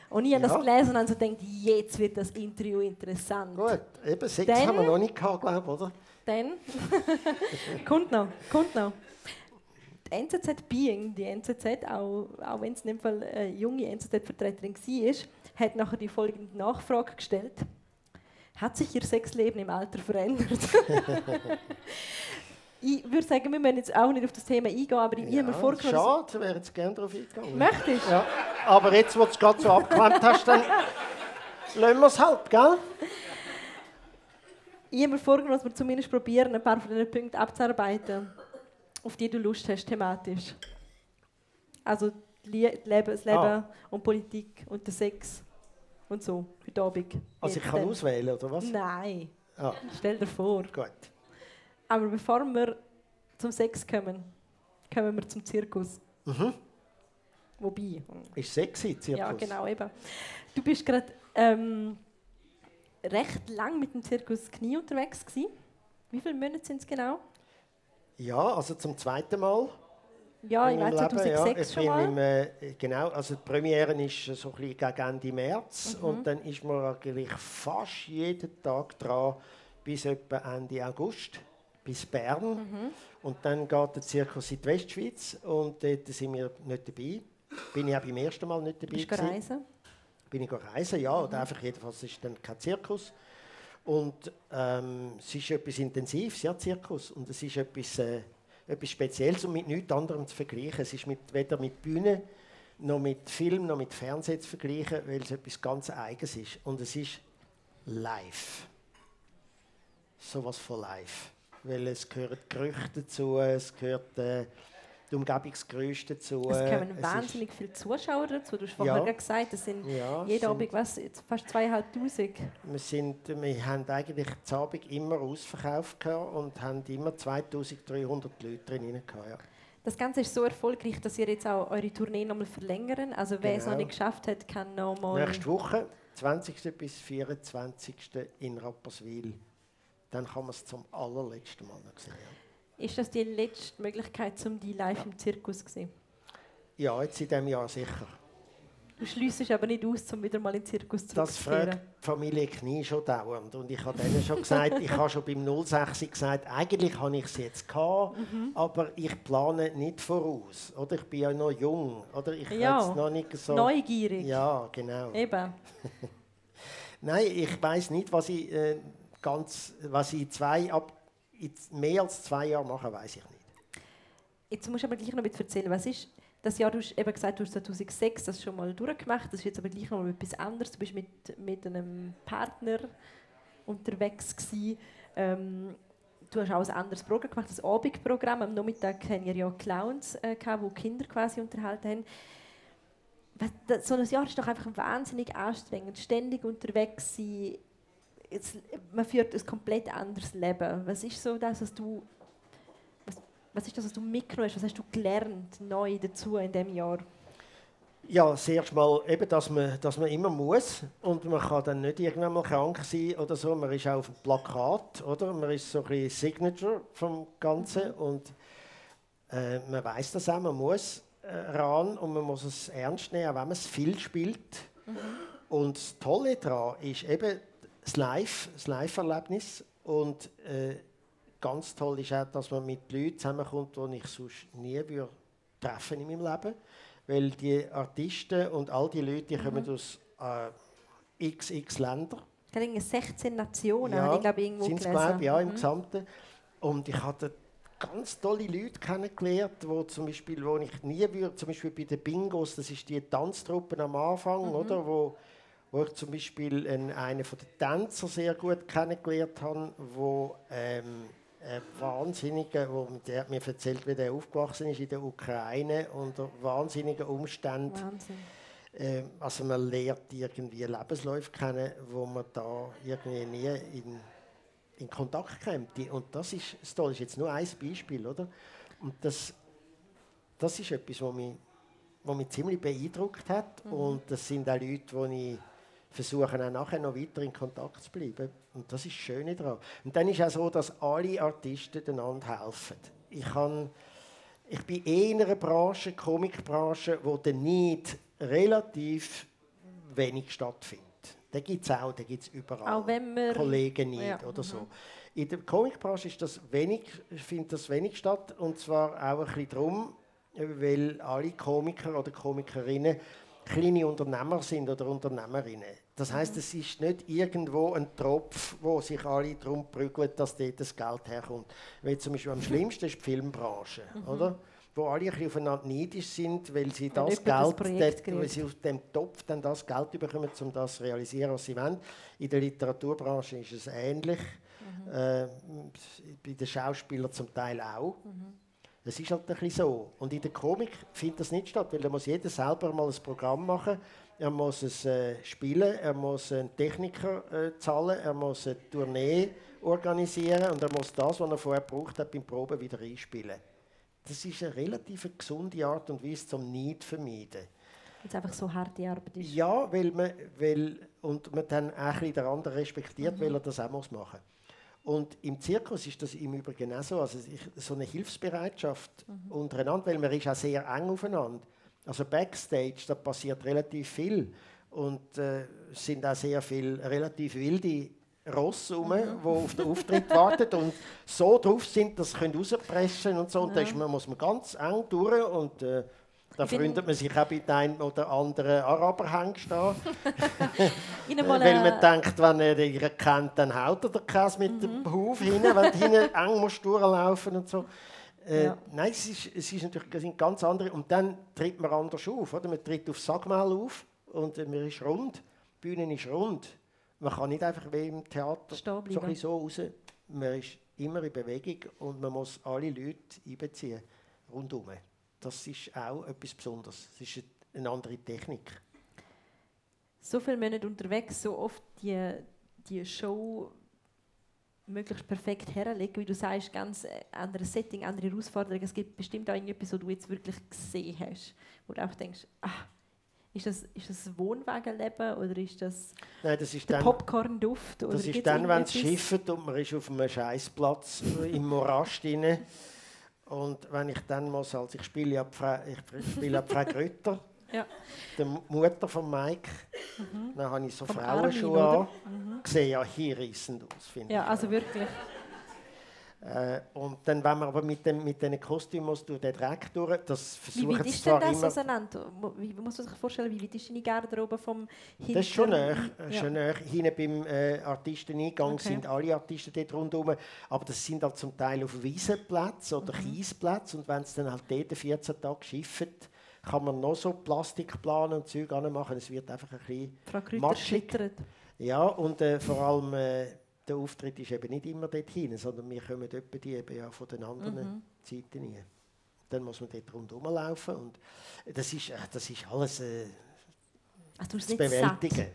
Und ich habe Ja. das gelesen und habe so gedacht, jetzt wird das Interview interessant. Gut, eben Sex Dann- haben wir noch nicht gehabt, glaube ich, oder? Dann, kommt noch, kommt noch. Die NZZ Being, die NZZ, auch, auch wenn es in dem Fall eine junge NZZ-Vertreterin war, hat nachher die folgende Nachfrage gestellt. Hat sich Ihr Sexleben im Alter verändert? ich würde sagen, wir müssen jetzt auch nicht auf das Thema eingehen, aber ich habe mir Ja, vorgenommen... schade, ich wäre jetzt gerne darauf eingegangen. Möchtest du? Ja, aber jetzt, wo du es gerade so abgeklemmt hast, dann lassen wir es halt, gell? Ich mir vorgenommen, dass wir zumindest probieren, ein paar von diesen Punkten abzuarbeiten, auf die du Lust hast, thematisch. Also Leben, das Leben Ah. und Politik und der Sex und so für den Abend. Also ich kann dann. auswählen, oder was? Nein, Ah, stell dir vor. gut. Aber bevor wir zum Sex kommen, kommen wir zum Zirkus. Mhm. Wobei, Ist sexy, Zirkus. ja genau eben. Du bist gerade ähm, recht lang mit dem Zirkus Knie unterwegs gewesen. Wie viele Monate sind es genau? Ja, also zum zweiten Mal. Ja, ich weiß 2006 ja. schon mal. Im, äh, genau, also die Premiere ist so ein bisschen gegen Ende März mhm. und dann ist man eigentlich fast jeden Tag dran bis etwa Ende August bis Bern mhm. und dann geht der Zirkus in die Westschweiz und dort sind wir nicht dabei. Bin ich auch beim ersten Mal nicht dabei. Bist du reisen? Bin ich reisen, ja, oder einfach jedenfalls ist dann kein Zirkus. Und ähm, es ist etwas Intensives, ja, Zirkus. Und es ist etwas, äh, etwas Spezielles und mit nichts anderem zu vergleichen. Es ist mit, weder mit Bühne, noch mit Film, noch mit Fernsehen zu vergleichen, weil es etwas ganz Eigenes ist. Und es ist live. Sowas von live. Weil es gehören Gerüchte dazu, es gehört... Äh, die Umgebungsgeräusche dazu. Es kommen wahnsinnig viele Zuschauer dazu. Du hast vorher ja. gesagt, es sind ja, jeden Abend was, fast zweieinhalbtausend. Wir, sind, wir haben eigentlich den Abend immer ausverkauft und haben immer 2300 Leute drin. Gehabt, ja. Das Ganze ist so erfolgreich, dass ihr jetzt auch eure Tournee nochmal verlängern. Also wer genau. es noch nicht geschafft hat, kann noch mal... Nächste Woche, 20. bis 24. in Rapperswil. Dann kann man es zum allerletzten Mal noch sehen. Ist das die letzte Möglichkeit, um die live im Zirkus zu sehen? Ja, jetzt in diesem Jahr sicher. Du schliessest aber nicht aus, um wieder mal in den Zirkus zurückzukehren. Das fragt die Familie Knie schon dauernd. Und ich habe denen schon gesagt, ich habe schon beim 06 gesagt, eigentlich habe ich es jetzt gehabt, mhm. aber ich plane nicht voraus. Oder ich bin ja noch jung. Oder ich ja, noch nicht so neugierig. Ja, genau. Eben. Nein, ich weiß nicht, was ich äh, ganz, was ich zwei ab mehr als zwei Jahre machen, weiß ich nicht. Jetzt musst du aber gleich noch mit erzählen, was ist das Jahr, du hast eben gesagt, du hast 2006 das schon mal durchgemacht, das ist jetzt aber gleich noch etwas anderes. Du bist mit, mit einem Partner unterwegs gewesen. Ähm, du hast auch ein anderes Programm gemacht, das Abendprogramm. Am Nachmittag hatten wir ja Clowns, äh, die Kinder quasi unterhalten haben. So ein Jahr ist doch einfach wahnsinnig anstrengend, ständig unterwegs sein, jetzt, man führt ein komplett anderes Leben. Was ist so das, was du, was, was ist das, was du mitgenommen hast? Was hast du gelernt neu dazu in diesem Jahr? Ja, das erste Mal eben, dass man, dass man immer muss und man kann dann nicht irgendwann mal krank sein oder so. Man ist auch auf dem Plakat, oder? Man ist so ein bisschen Signature vom Ganzen mhm. und äh, man weiß das auch, man muss äh, ran und man muss es ernst nehmen, auch wenn man es viel spielt. Mhm. Und das Tolle daran ist eben, das Live, das Live-Erlebnis und äh, ganz toll ist auch, dass man mit Leuten zusammenkommt, die ich sonst nie würde treffen in meinem Leben, weil die Artisten und all die Leute, die mhm. kommen aus äh, xx Ländern. Ich glaube, 16 Nationen, ja, habe ich glaube irgendwo gelesen. Glaub, ja, im mhm. Gesamten. Und ich hatte ganz tolle Leute kennengelernt, wo zum Beispiel, wo ich nie würde, zum Beispiel bei den Bingos, das ist die Tanztruppen am Anfang, mhm. oder, wo wo ich zum Beispiel einen, einen von den Tänzer sehr gut kennengelernt habe, wo ähm, ein Wahnsinniger, wo der hat mir erzählt, wie er aufgewachsen ist in der Ukraine unter wahnsinnigen Umständen. Wahnsinn. Ähm, also man lernt irgendwie Lebensläufe kennen, wo man da irgendwie nie in, in Kontakt kommt. Und das ist, das ist jetzt nur ein Beispiel, oder? Und das, das ist etwas, was mich, was mich ziemlich beeindruckt hat. Mhm. Und das sind auch Leute, die ich versuchen auch nachher noch weiter in Kontakt zu bleiben. Und das ist das Schöne daran. Und dann ist es auch so, dass alle Artisten einander helfen. Ich, kann, ich bin eh in einer Branche, Comicbranche, wo der Need relativ wenig stattfindet. Den gibt es auch, den gibt es überall. Auch wenn wir... Kollegen nicht ja. oder so. Mhm. In der Comicbranche ist das wenig, findet das wenig statt und zwar auch ein bisschen darum, weil alle Komiker oder Komikerinnen kleine Unternehmer sind oder Unternehmerinnen. Das heißt, es ist nicht irgendwo ein Tropf, wo sich alle darum prügeln, dass dort das Geld herkommt. Weil zum Beispiel am schlimmsten ist die Filmbranche, mhm. oder? Wo alle ein bisschen aufeinander neidisch sind, weil sie das Geld, das dort, weil sie aus dem Topf dann das Geld bekommen, um das zu realisieren, was sie wollen. In der Literaturbranche ist es ähnlich. Mhm. Äh, bei den Schauspielern zum Teil auch. Mhm. Das ist halt ein bisschen so. Und in der Komik findet das nicht statt, weil da muss jeder selber mal ein Programm machen. Er muss es äh, spielen, er muss einen Techniker äh, zahlen, er muss eine Tournee organisieren und er muss das, was er vorher gebraucht hat, beim Proben wieder einspielen. Das ist eine relativ gesunde Art und Weise zum Neid vermeiden. Weil es einfach so harte Arbeit ist. Ja, weil man, weil, und man dann auch ein bisschen den anderen respektiert, mhm. weil er das auch muss machen Und im Zirkus ist das im Übrigen auch so, also so eine Hilfsbereitschaft mhm. untereinander, weil man ist auch sehr eng aufeinander. Also Backstage, da passiert relativ viel und äh, sind auch sehr viele relativ wilde Ross rum, mhm. die auf den Auftritt warten und so drauf sind, dass sie rauspressen und so. Und ja. da man, muss man ganz eng durch und äh, da freundet man sich auch bei dem oder anderen Araberhengst an. Weil man denkt, wenn er ihn kennt, dann haut er den Käse mit mhm. dem Huf hin, weil du hinten eng musst durchlaufen und so. Äh, ja. Nein, es, ist, es ist natürlich es sind ganz andere. Und dann tritt man anders auf. Oder? Man tritt auf Sagmal auf und äh, man ist rund. Die Bühne ist rund. Man kann nicht einfach wie im Theater so, ein so raus. Man ist immer in Bewegung und man muss alle Leute einbeziehen, rundherum. Das ist auch etwas Besonderes. Das ist eine andere Technik. So viele Monate unterwegs, so oft die, die Show möglichst perfekt herlegen, wie du sagst, ganz äh, anderes Setting, andere Herausforderungen. Es gibt bestimmt auch irgendetwas, was du jetzt wirklich gesehen hast, wo du auch denkst, ah, ist das, ist das Wohnwagenleben oder ist das, Nein, das ist der Popcorn-Duft? Das ist dann, wenn es schifft und man ist auf einem Scheißplatz im Morast drin. Und wenn ich dann muss, also ich spiele ja ich spiele ja Frau Grütter, ja. die Mutter von Mike, mhm. dann habe ich so Frauenschuhe an. Mhm. Sehe ja hinreißend aus, finde ja, ich. Ja, also wirklich. Äh, und dann, wenn man aber mit, dem, mit diesen Kostümen muss durch den Dreck durch, das versuchen Wie weit ist denn das auseinander? Wie muss man sich vorstellen, wie weit ist deine Garderobe vom Hinter? Das ist schon näher. Ja. Schon näher. Hinten beim äh, Artisteneingang okay. sind alle Artisten dort rundherum, aber das sind halt zum Teil auf Wiesenplätzen oder mhm. Kiesplätzen und wenn es dann halt dort 14 Tage schifft, kann man noch so Plastikplanen und Zeug machen. Es wird einfach ein bisschen Frau matschig. Ja, und äh, vor allem... Äh, der Auftritt ist eben nicht immer dorthin, sondern wir kommen etwa die eben ja von den anderen mhm. Zeiten hin. Dann muss man dort rundherum laufen und das ist, äh, das ist alles äh, Ach, zu bewältigen.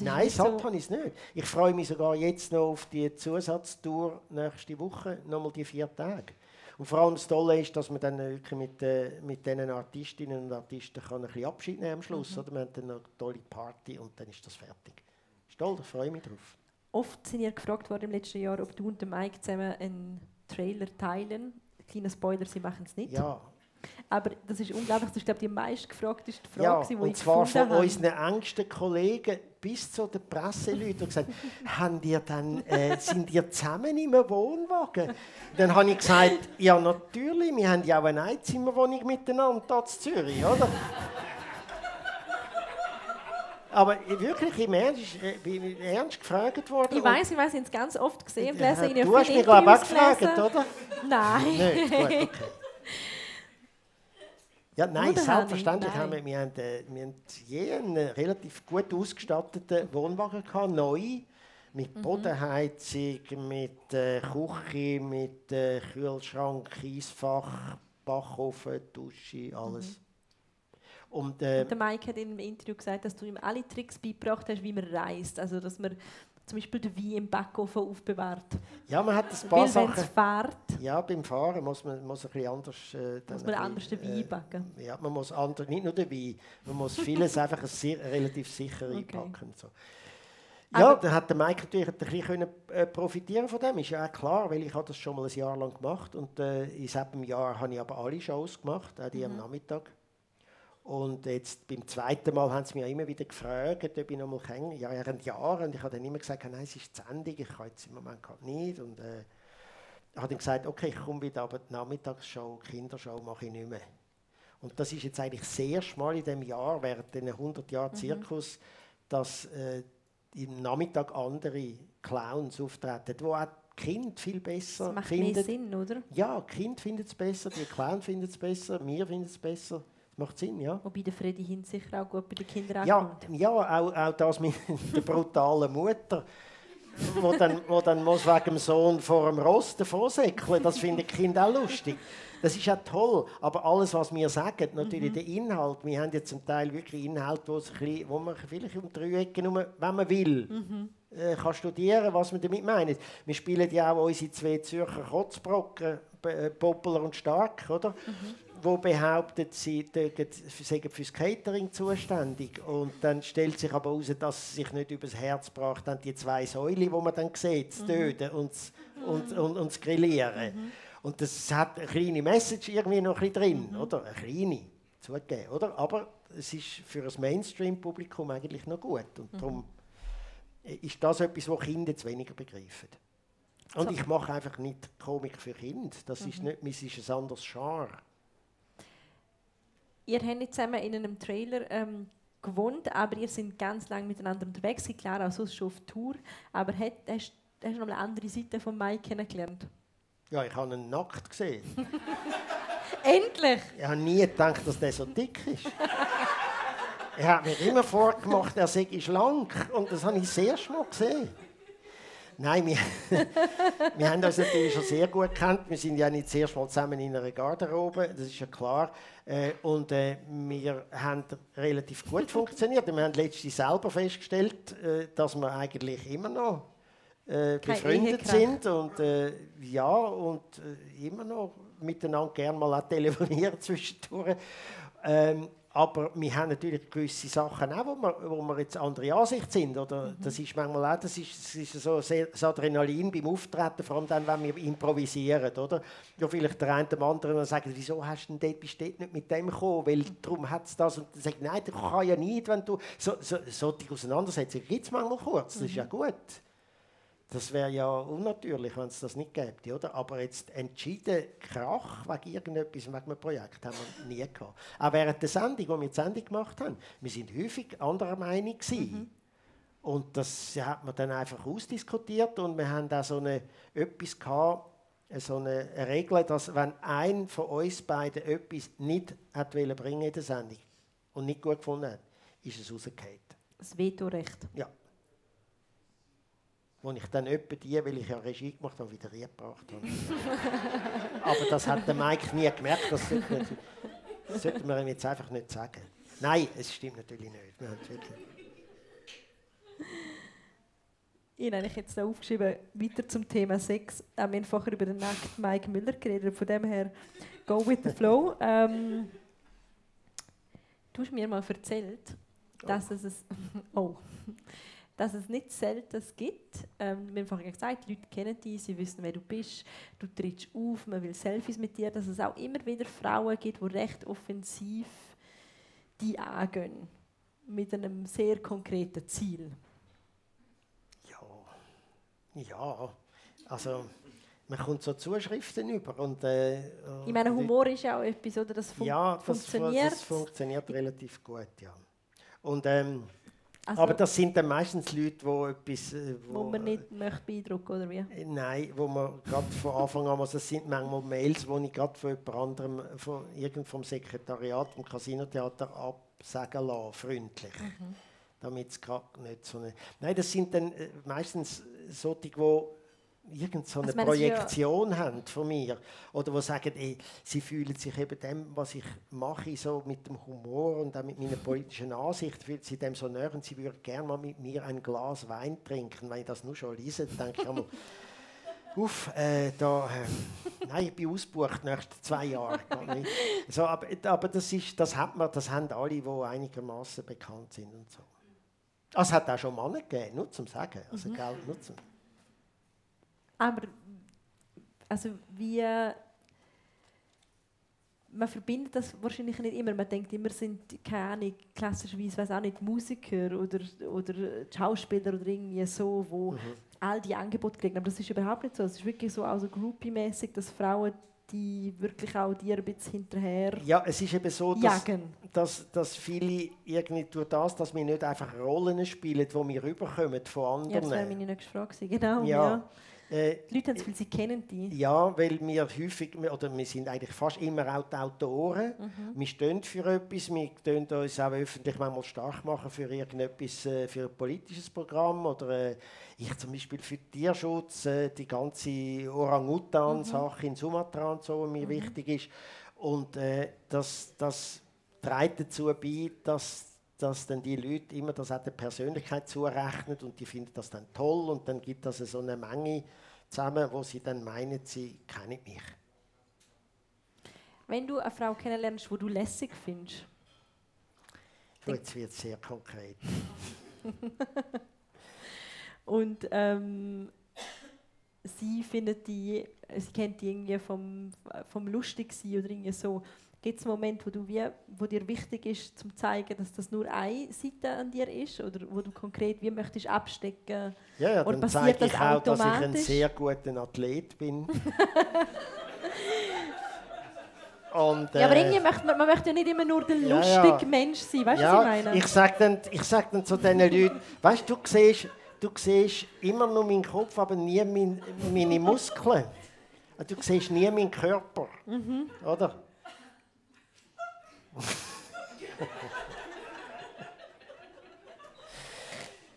Nein, satt so habe ich es nicht. Ich freue mich sogar jetzt noch auf die Zusatztour nächste Woche, nochmal die vier Tage. Und vor allem das Tolle ist, dass man dann wirklich mit, äh, mit diesen Artistinnen und Artisten kann ein bisschen Abschied nehmen am Schluss. Mhm. Oder? Wir haben dann eine tolle Party und dann ist das fertig. Ist toll, da freue ich mich drauf. Oft sind ihr gefragt worden im letzten Jahr, ob du und Mike zusammen einen Trailer teilen. Kleiner Spoiler, sie machen es nicht. Ja. Aber das ist unglaublich. Das ist, glaube ich, die meist gefragteste Frage, ja, die und ich zwar von habe. unseren engsten Kollegen bis zu den Presseleuten, die gesagt haben, ihr dann, äh, sind ihr zusammen im Wohnwagen? Dann habe ich gesagt, ja natürlich, wir haben ja auch eine Einzimmerwohnung miteinander hier in Zürich, oder? Aber wirklich im Ernst, äh, bin ernst gefragt worden. Ich weiß, ich weiß, ich habe es ganz oft gesehen und lese ja, Du hast mich glaube ich auch gefragt, oder? Nein. Nicht, gut, okay. Ja, nein, Oder selbstverständlich nein. haben wir, wir, haben, äh, wir haben je einen relativ gut ausgestatteten Wohnwagen gehabt, neu, mit mhm. Bodenheizung, mit äh, Küche, mit äh, Kühlschrank, Eisfach, Backofen, Dusche, alles. Mhm. Und, äh, und der Mike hat in einem Interview gesagt, dass du ihm alle Tricks beigebracht hast, wie man reist. Also, dass man zum Beispiel den Wein im Backofen aufbewahrt. Ja, man hat ein paar Weil, Sachen... fährt... Ja, beim Fahren muss man muss ein bisschen anders... Äh, muss man anders den Wein einpacken? Äh, ja, man muss anders, nicht nur den Wein, man muss vieles einfach sehr, relativ sicher okay. einpacken. So. Ja, Aber dann hat der Mike natürlich ein bisschen äh, profitieren von dem, ist ja auch klar, weil ich habe das schon mal ein Jahr lang gemacht und äh, in diesem Jahr habe ich aber alle Shows gemacht, auch die mhm. am Nachmittag. Und jetzt beim zweiten Mal haben sie mich immer wieder gefragt, ob ich noch mal kann. Ja, während Jahren. Und ich habe dann immer gesagt, nein, es ist zu Ende, ich kann jetzt im Moment gerade nicht. Und äh, ich habe dann gesagt, okay, ich komme wieder, aber die Nachmittagsshow, die Kindershow mache ich nicht mehr. Und das ist jetzt eigentlich das erste Mal in diesem Jahr, während den 100 Jahren mhm. Zirkus, mhm. dass äh, im Nachmittag andere Clowns auftreten, wo auch die Kinder viel besser das macht findet. mehr Sinn, oder? Ja, die Kinder finden es besser, die Clowns finden es besser, wir finden es besser. Macht Sinn, ja. Wobei der Freddy Hint sicher auch gut bei den Kindern ja, ankommt. Ja, auch, auch das mit der brutalen Mutter, wo dann, wo dann muss wegen dem Sohn vor dem Rost davonsäckeln. Das finden die Kinder auch lustig. Das ist ja toll, aber alles, was wir sagen, natürlich mhm. der Inhalt, wir haben ja zum Teil wirklich Inhalt, wo man vielleicht um drei Ecken, wenn man will, mhm. äh, kann studieren was wir damit meinen. Wir spielen ja auch unsere zwei Zürcher Kotzbrocken, äh, Poppeler und Stark, oder? Mhm wo behauptet, sie seien fürs Catering zuständig. Und dann stellt sich aber heraus, dass sie sich nicht übers Herz braucht, dann die zwei Säulen, die man dann sieht, zu mhm. töten und, und, und, und zu grillieren. Mhm. Und das hat eine kleine Message irgendwie noch ein drin, mhm. oder? Eine kleine, zugegeben, oder? Aber es ist für das Mainstream-Publikum eigentlich noch gut. Und mhm. darum ist das etwas, was Kinder zu weniger begreifen. Und so. ich mache einfach nicht Komik für Kinder. Das mhm. ist nicht, es ist ein anderes Genre. Ihr habt nicht zusammen in einem Trailer ähm, gewohnt, aber ihr seid ganz lange miteinander unterwegs. Klar, auch sonst schon auf Tour. Aber hast, hast, hast du noch eine andere Seite von Mike kennengelernt? Ja, ich habe ihn nackt gesehen. Endlich! Ich habe nie gedacht, dass der so dick ist. er hat mir immer vorgemacht, er sei schlank. Und das habe ich sehr schnell gesehen. Nein, wir, wir haben uns natürlich schon sehr gut gekannt. Wir sind ja nicht zuerst mal zusammen in einer Garderobe, das ist ja klar. Äh, und äh, wir haben relativ gut funktioniert. Wir haben letztens selber festgestellt, äh, dass wir eigentlich immer noch äh, befreundet sind und äh, ja und äh, immer noch miteinander gerne mal telefonieren zwischendurch. Ähm, aber wir haben natürlich gewisse Sachen auch, wo wir, wo wir jetzt andere Ansicht sind. Oder? Mhm. Das ist manchmal auch das ist, das ist so das Adrenalin beim Auftreten, vor allem dann, wenn wir improvisieren. Oder? Ja, vielleicht der eine oder andere sagt, wieso hast du denn dort, bist du nicht mit dem gekommen, weil darum hat es das. Und dann sagt nein, das kann ja nicht, wenn du... So, so, solche Auseinandersetzungen gibt es manchmal kurz, das ist ja mhm. gut. Das wäre ja unnatürlich, wenn es das nicht gäbe, oder? Aber jetzt entschieden Krach wegen irgendetwas, wegen einem Projekt, haben wir nie gehabt. Auch während der Sendung, wo wir die Sendung gemacht haben, wir sind häufig anderer Meinung Mhm. Und das hat man dann einfach ausdiskutiert und wir haben da so eine, etwas gehabt, so eine Regel, dass wenn ein von uns beiden etwas nicht hat bringen in der Sendung und nicht gut gefunden hat, ist es rausgefallen. Das Vetorecht. Ja wo ich dann etwa die, weil ich ja Regie gemacht habe, wieder reingebracht habe. Aber das hat der Mike nie gemerkt, das sollte, nicht, das sollte man ihm jetzt einfach nicht sagen. Nein, es stimmt natürlich nicht. Wir haben Ich habe jetzt aufgeschrieben, weiter zum Thema Sex. Wir haben vorher über den nackten Mike Müller geredet, von dem her, go with the flow. Ähm, du hast mir mal erzählt, dass oh. es... Oh dass es nicht selten gibt. Ähm, wir haben vorhin gesagt, die Leute kennen dich, sie wissen, wer du bist, du trittst auf, man will Selfies mit dir, dass es auch immer wieder Frauen gibt, die recht offensiv die angehen, mit einem sehr konkreten Ziel. Ja, ja, also man kommt so Zuschriften über und äh, ich meine Humor ist ja auch etwas, oder das, fun ja, das funktioniert. das funktioniert relativ gut, ja. Und ähm, also, aber das sind dann meistens Leute, die etwas... Äh, wo, wo man nicht möchte beeindrucken oder wie? Äh, nein, wo man gerade von Anfang an... Also es sind manchmal Mails, die ich gerade von jemand anderem, von irgend vom Sekretariat im Casinotheater absagen lasse, freundlich. Mhm. Damit es gerade nicht so eine... Nein, das sind dann äh, meistens solche, die irgend so eine also Projektion ja haben von mir oder wo sagen, ey, sie fühlen sich eben dem, was ich mache, so mit dem Humor und auch mit meiner politischen Ansicht, fühlen sie dem so näher und sie würden gerne mal mit mir ein Glas Wein trinken. Wenn ich das nur schon lese, dann denke ich einmal, Uff, äh, da, äh, nein, ich bin ausgebucht nächste zwei Jahre. so, aber aber das, ist, das, hat man, das haben alle, die einigermaßen bekannt sind und so. Es hat auch schon Männer gegeben, nur zum Sagen. Also, mhm. gell, nur zum aber also wie man verbindet das wahrscheinlich nicht immer. Man denkt immer, sind keine Ahnung, klassischerweise weiß auch nicht Musiker oder, oder Schauspieler oder irgendwie so, wo mhm. all die Angebote kriegen. Aber das ist überhaupt nicht so. Es ist wirklich so also groupie-mäßig, dass Frauen die wirklich auch dir ein bisschen hinterher Ja, es ist eben so, dass, dass, dass viele irgendwie durch das, dass wir nicht einfach Rollen spielen, die wir rüberkommen von anderen. Ja, das wäre meine nächste Frage genau. Ja. ja. Äh, die Leute haben das Gefühl, sie kennen die. Ja, weil wir häufig, oder wir sind eigentlich fast immer auch die Autoren. Mhm. Wir stehen für etwas, wir stehen uns auch öffentlich manchmal stark machen für irgendetwas, äh, für ein politisches Programm oder äh, ich zum Beispiel für Tierschutz, äh, die ganze Orang-Utan-Sache mhm. in Sumatra und so, mir mhm. wichtig ist. Und äh, das, das trägt dazu bei, dass dass dann die Leute immer das auch der Persönlichkeit zurechnen und die finden das dann toll und dann gibt es so eine Menge zusammen, wo sie dann meinen, sie kennen mich. Wenn du eine Frau kennenlernst, die du lässig findest, Oh, jetzt wird es sehr konkret. und ähm, sie findet die, sie kennt die irgendwie vom, vom lustig sein oder irgendwie so. Gibt es einen Moment, wo, du wie, wo dir wichtig ist, zum zu zeigen, dass das nur eine Seite an dir ist? Oder wo du konkret wie möchtest abstecken? Ja, ja dann zeige ich auch, dass ich ein sehr guter Athlet bin. und, Ja, aber äh, irgendwie möchte man, man möchte ja nicht immer nur der Ja, lustige ja. Mensch sein. Weißt du, ja, was ich meine? ich sage dann, ich sag dann zu diesen Leuten, weißt du, du siehst, du siehst immer nur meinen Kopf, aber nie mein, meine Muskeln. Du siehst nie meinen Körper. Mhm. Oder?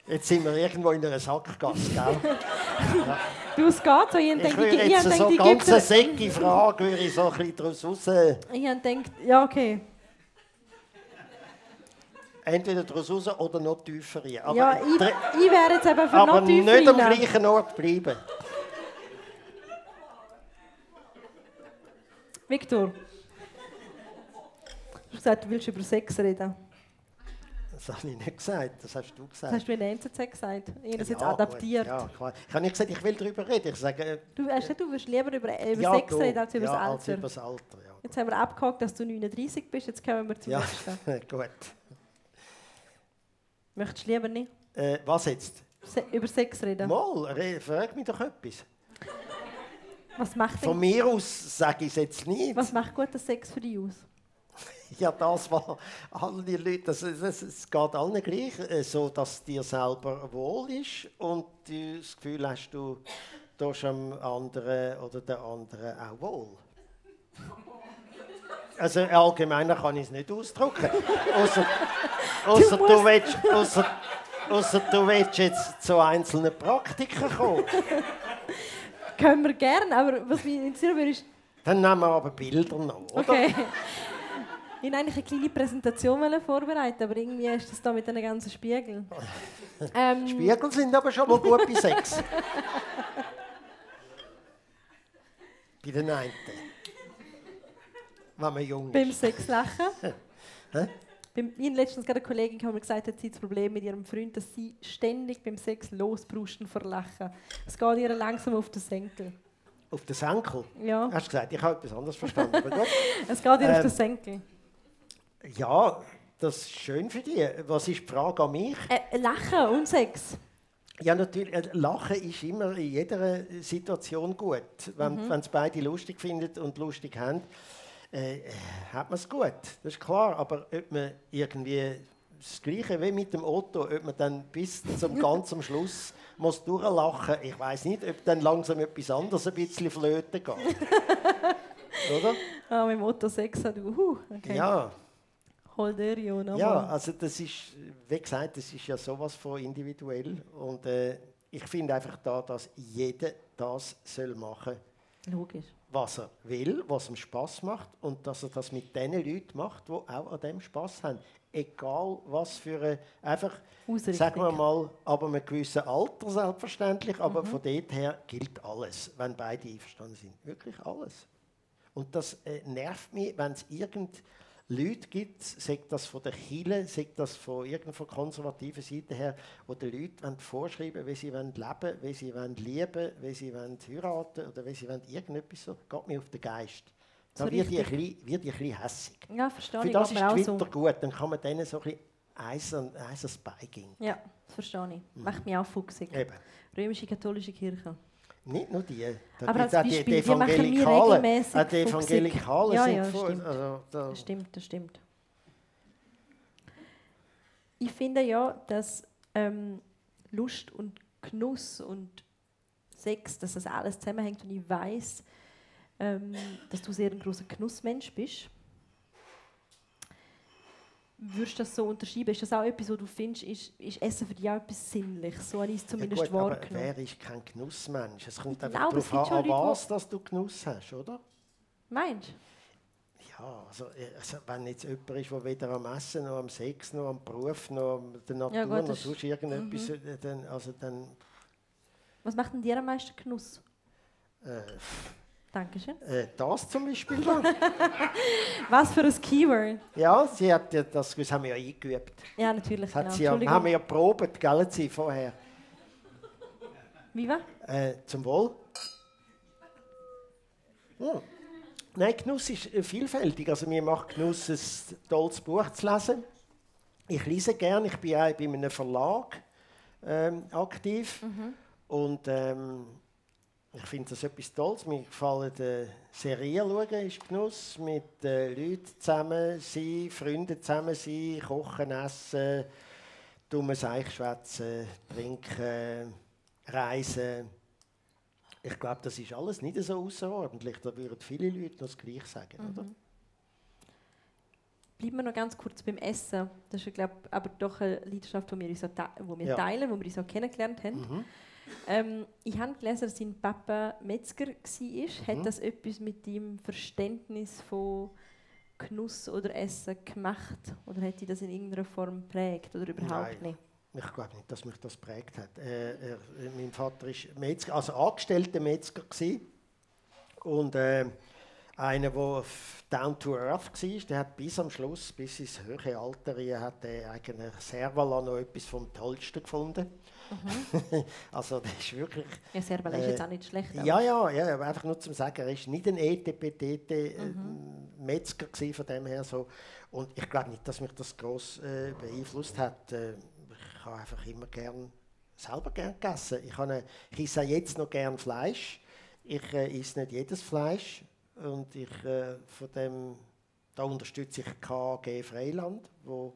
Jetzt sind wir irgendwo in einer Sackgasse, gell? du, es geht so. Ich Ich denke, würde ich, jetzt so denke, ich, ganz gebe eine dir- säcke Frage würde ich so ein bisschen daraus raus, ich gedacht, ja, okay. entweder daraus raus oder noch tiefer rein. Aber, ja, ich, ich wäre jetzt eben für aber noch tiefer nicht am rein. gleichen Ort bleiben. Victor, gesagt, du willst über Sex reden. Das habe ich nicht gesagt, das hast du Das gesagt. hast du in der NZZ gesagt. Ich habe das jetzt Ja, adaptiert. Gut, ja, klar. Ich habe nicht gesagt, ich will darüber reden. Ich sage, äh, Du hast gesagt, du würdest lieber über, über ja, Sex reden als über ja, das als Alter. über das Alter. Ja, Jetzt haben wir abgehakt, dass du 39 bist. Jetzt kommen wir zum ja. nächsten. gut. Möchtest du lieber nicht Äh, was jetzt? Se über Sex reden? Mal, re- frag mich doch etwas. Was macht, Von denn, mir aus sage ich es jetzt nicht. was macht guter Sex für dich aus? Ja, das war alle die Leute, das, das, es geht allen gleich, äh, so dass dir selber wohl ist und du das Gefühl hast, du tust am anderen oder der anderen auch wohl. Also allgemeiner kann ich es nicht ausdrücken. Ausser, ausser, du willst, ausser, ausser du willst jetzt zu einzelnen Praktiken kommen. Können wir gerne, aber was mich interessieren würde, ist, Dann nehmen wir aber Bilder noch, oder? okay. Ich wollte eigentlich eine kleine Präsentation vorbereiten, aber irgendwie ist das da mit den ganzen Spiegeln. Ähm, Spiegel sind aber schon mal gut bei Sex. bei den einen. Wenn man jung beim ist. Sex lachen. Beim, ich habe letztens gerade eine Kollegin mir gesagt hat, sie hat das Problem mit ihrem Freund, dass sie ständig beim Sex losbrusten vor Lachen. Es geht ihr langsam auf den Senkel. Auf den Senkel. Ja, Hast du gesagt, ich habe etwas anderes verstanden. Es geht ihr auf Ähm, den Senkel. Ja, das ist schön für dich. Was ist die Frage an mich? Äh, Lachen und Sex. Ja, natürlich. äh, Lachen ist immer in jeder Situation gut. Wenn Mhm. es beide lustig findet und lustig haben, äh, hat man es gut. Das ist klar. Aber ob man irgendwie das Gleiche wie mit dem Auto, ob man dann bis zum ganz am Schluss muss durchlachen, ich weiß nicht, ob dann langsam etwas anderes ein bisschen flöten geht. Oder? Ah, mit dem Sex hat du. Okay. Ja. Holderio, nochmal. Ja, also das ist, wie gesagt, das ist ja sowas von individuell. Und äh, ich finde einfach da, dass jeder das soll machen Logisch. was er will, was ihm Spaß macht und dass er das mit den Leuten macht, die auch an dem Spaß haben. Egal was für eine, einfach, Ausrichtung. sagen wir mal, ab einem gewissen Alter selbstverständlich, aber von dort her gilt alles, wenn beide einverstanden sind. Wirklich alles. Und das äh, nervt mich, wenn es irgend Leute gibt, sagt das von der Kirche, sagt das von irgendeiner konservativen Seite her, wo die Leute wollen vorschreiben wie sie wollen leben wie sie wollen lieben wie sie wollen heiraten oder wie sie wollen irgendetwas so. Geht mir auf den Geist. Da So wird ich, ein richtig. bisschen- wird ich ein bisschen hässig. Ja, verstehe Für das ist Twitter so. gut, dann kann man denen so ein bisschen Eis an, Eis ans Bein geben. Ja, das verstehe ich. Macht mich auch fuchsig. Eben. Römische katholische Kirche. Nicht nur die. Da Aber als auch Beispiel, die machen mir regelmäßig Auch die. Evangelikalen Ja, sind ja, vor- stimmt. also, da, Das stimmt, das stimmt. Ich finde ja, dass ähm, Lust und Genuss und Sex, dass das alles zusammenhängt und ich weiß, ähm, dass du sehr ein großer Genussmensch bist. Würdest du das so unterschreiben? Ist das auch etwas, wo du findest, ist, ist Essen für dich auch etwas Sinnliches? So habe ich es ja zumindest gut, aber wahrgenommen. wer ist kein Genussmensch? Es kommt einfach darauf an, an Leute, was dass du Genuss hast, oder? Meinst du? Ja, also, also wenn jetzt jemand ist, der weder am Essen, noch am Sex, noch am Beruf, noch an der Natur, Ja, gut, noch sonst irgendetwas, Mhm. dann, also dann, Was macht denn dir am meisten Genuss? äh, Dankeschön. äh, das zum Beispiel da. Was für ein Keyword? ja, sie hat ja das, das haben wir ja eingeübt. Ja, natürlich. Das hat Genau. sie ja, haben wir ja probiert, gell, sie vorher. Wie war? Äh, zum Wohl. Hm. Nein, Genuss ist äh, vielfältig. Also mir macht Genuss, ein tolles Buch zu lesen. Ich lese gerne. Ich bin auch bei einem Verlag ähm, aktiv. Und ähm, ich finde das etwas Tolles. Mir gefallen äh, Serien schauen, ist Genuss. Mit äh, Leuten zusammen sein, Freunden zusammen sein, kochen, essen, dummes Eichschwätzen, trinken, reisen. Ich glaube, das ist alles nicht so außerordentlich. Da würden viele Leute noch das Gleiche sagen, oder? Bleiben wir noch ganz kurz beim Essen. Das ist, glaube aber doch eine Leidenschaft, die wir, uns auch te wo wir Ja. teilen, wo wir uns auch kennengelernt haben. Mhm. Ähm, ich habe gelesen, dass sein Papa Metzger war. Mhm. Hat das etwas mit deinem Verständnis von Genuss oder Essen gemacht? Oder hat dich das in irgendeiner Form geprägt? Oder überhaupt Nein. nicht? Ich glaube nicht, dass mich das prägt hat. Äh, äh, mein Vater war Metzger, also angestellter Metzger. Gewesen. Und äh, einer, der down to earth war, der hat bis am Schluss, bis ins höhere Alter, hat er eigentlich Servala noch etwas vom Tollsten gefunden. also das ist wirklich... Ja, ist Äh, jetzt auch nicht schlecht. Ja, ja, ja, aber einfach nur zum Sagen, er war nicht ein ETPTT äh, gewesen, von dem her so. Und ich glaube nicht, dass mich das gross äh, beeinflusst hat. Äh, ich habe einfach immer gern selber gern gegessen. Ich, habe, ich esse jetzt noch gern Fleisch. Ich äh, esse nicht jedes Fleisch und ich äh, von dem da unterstütze ich KG Freiland, wo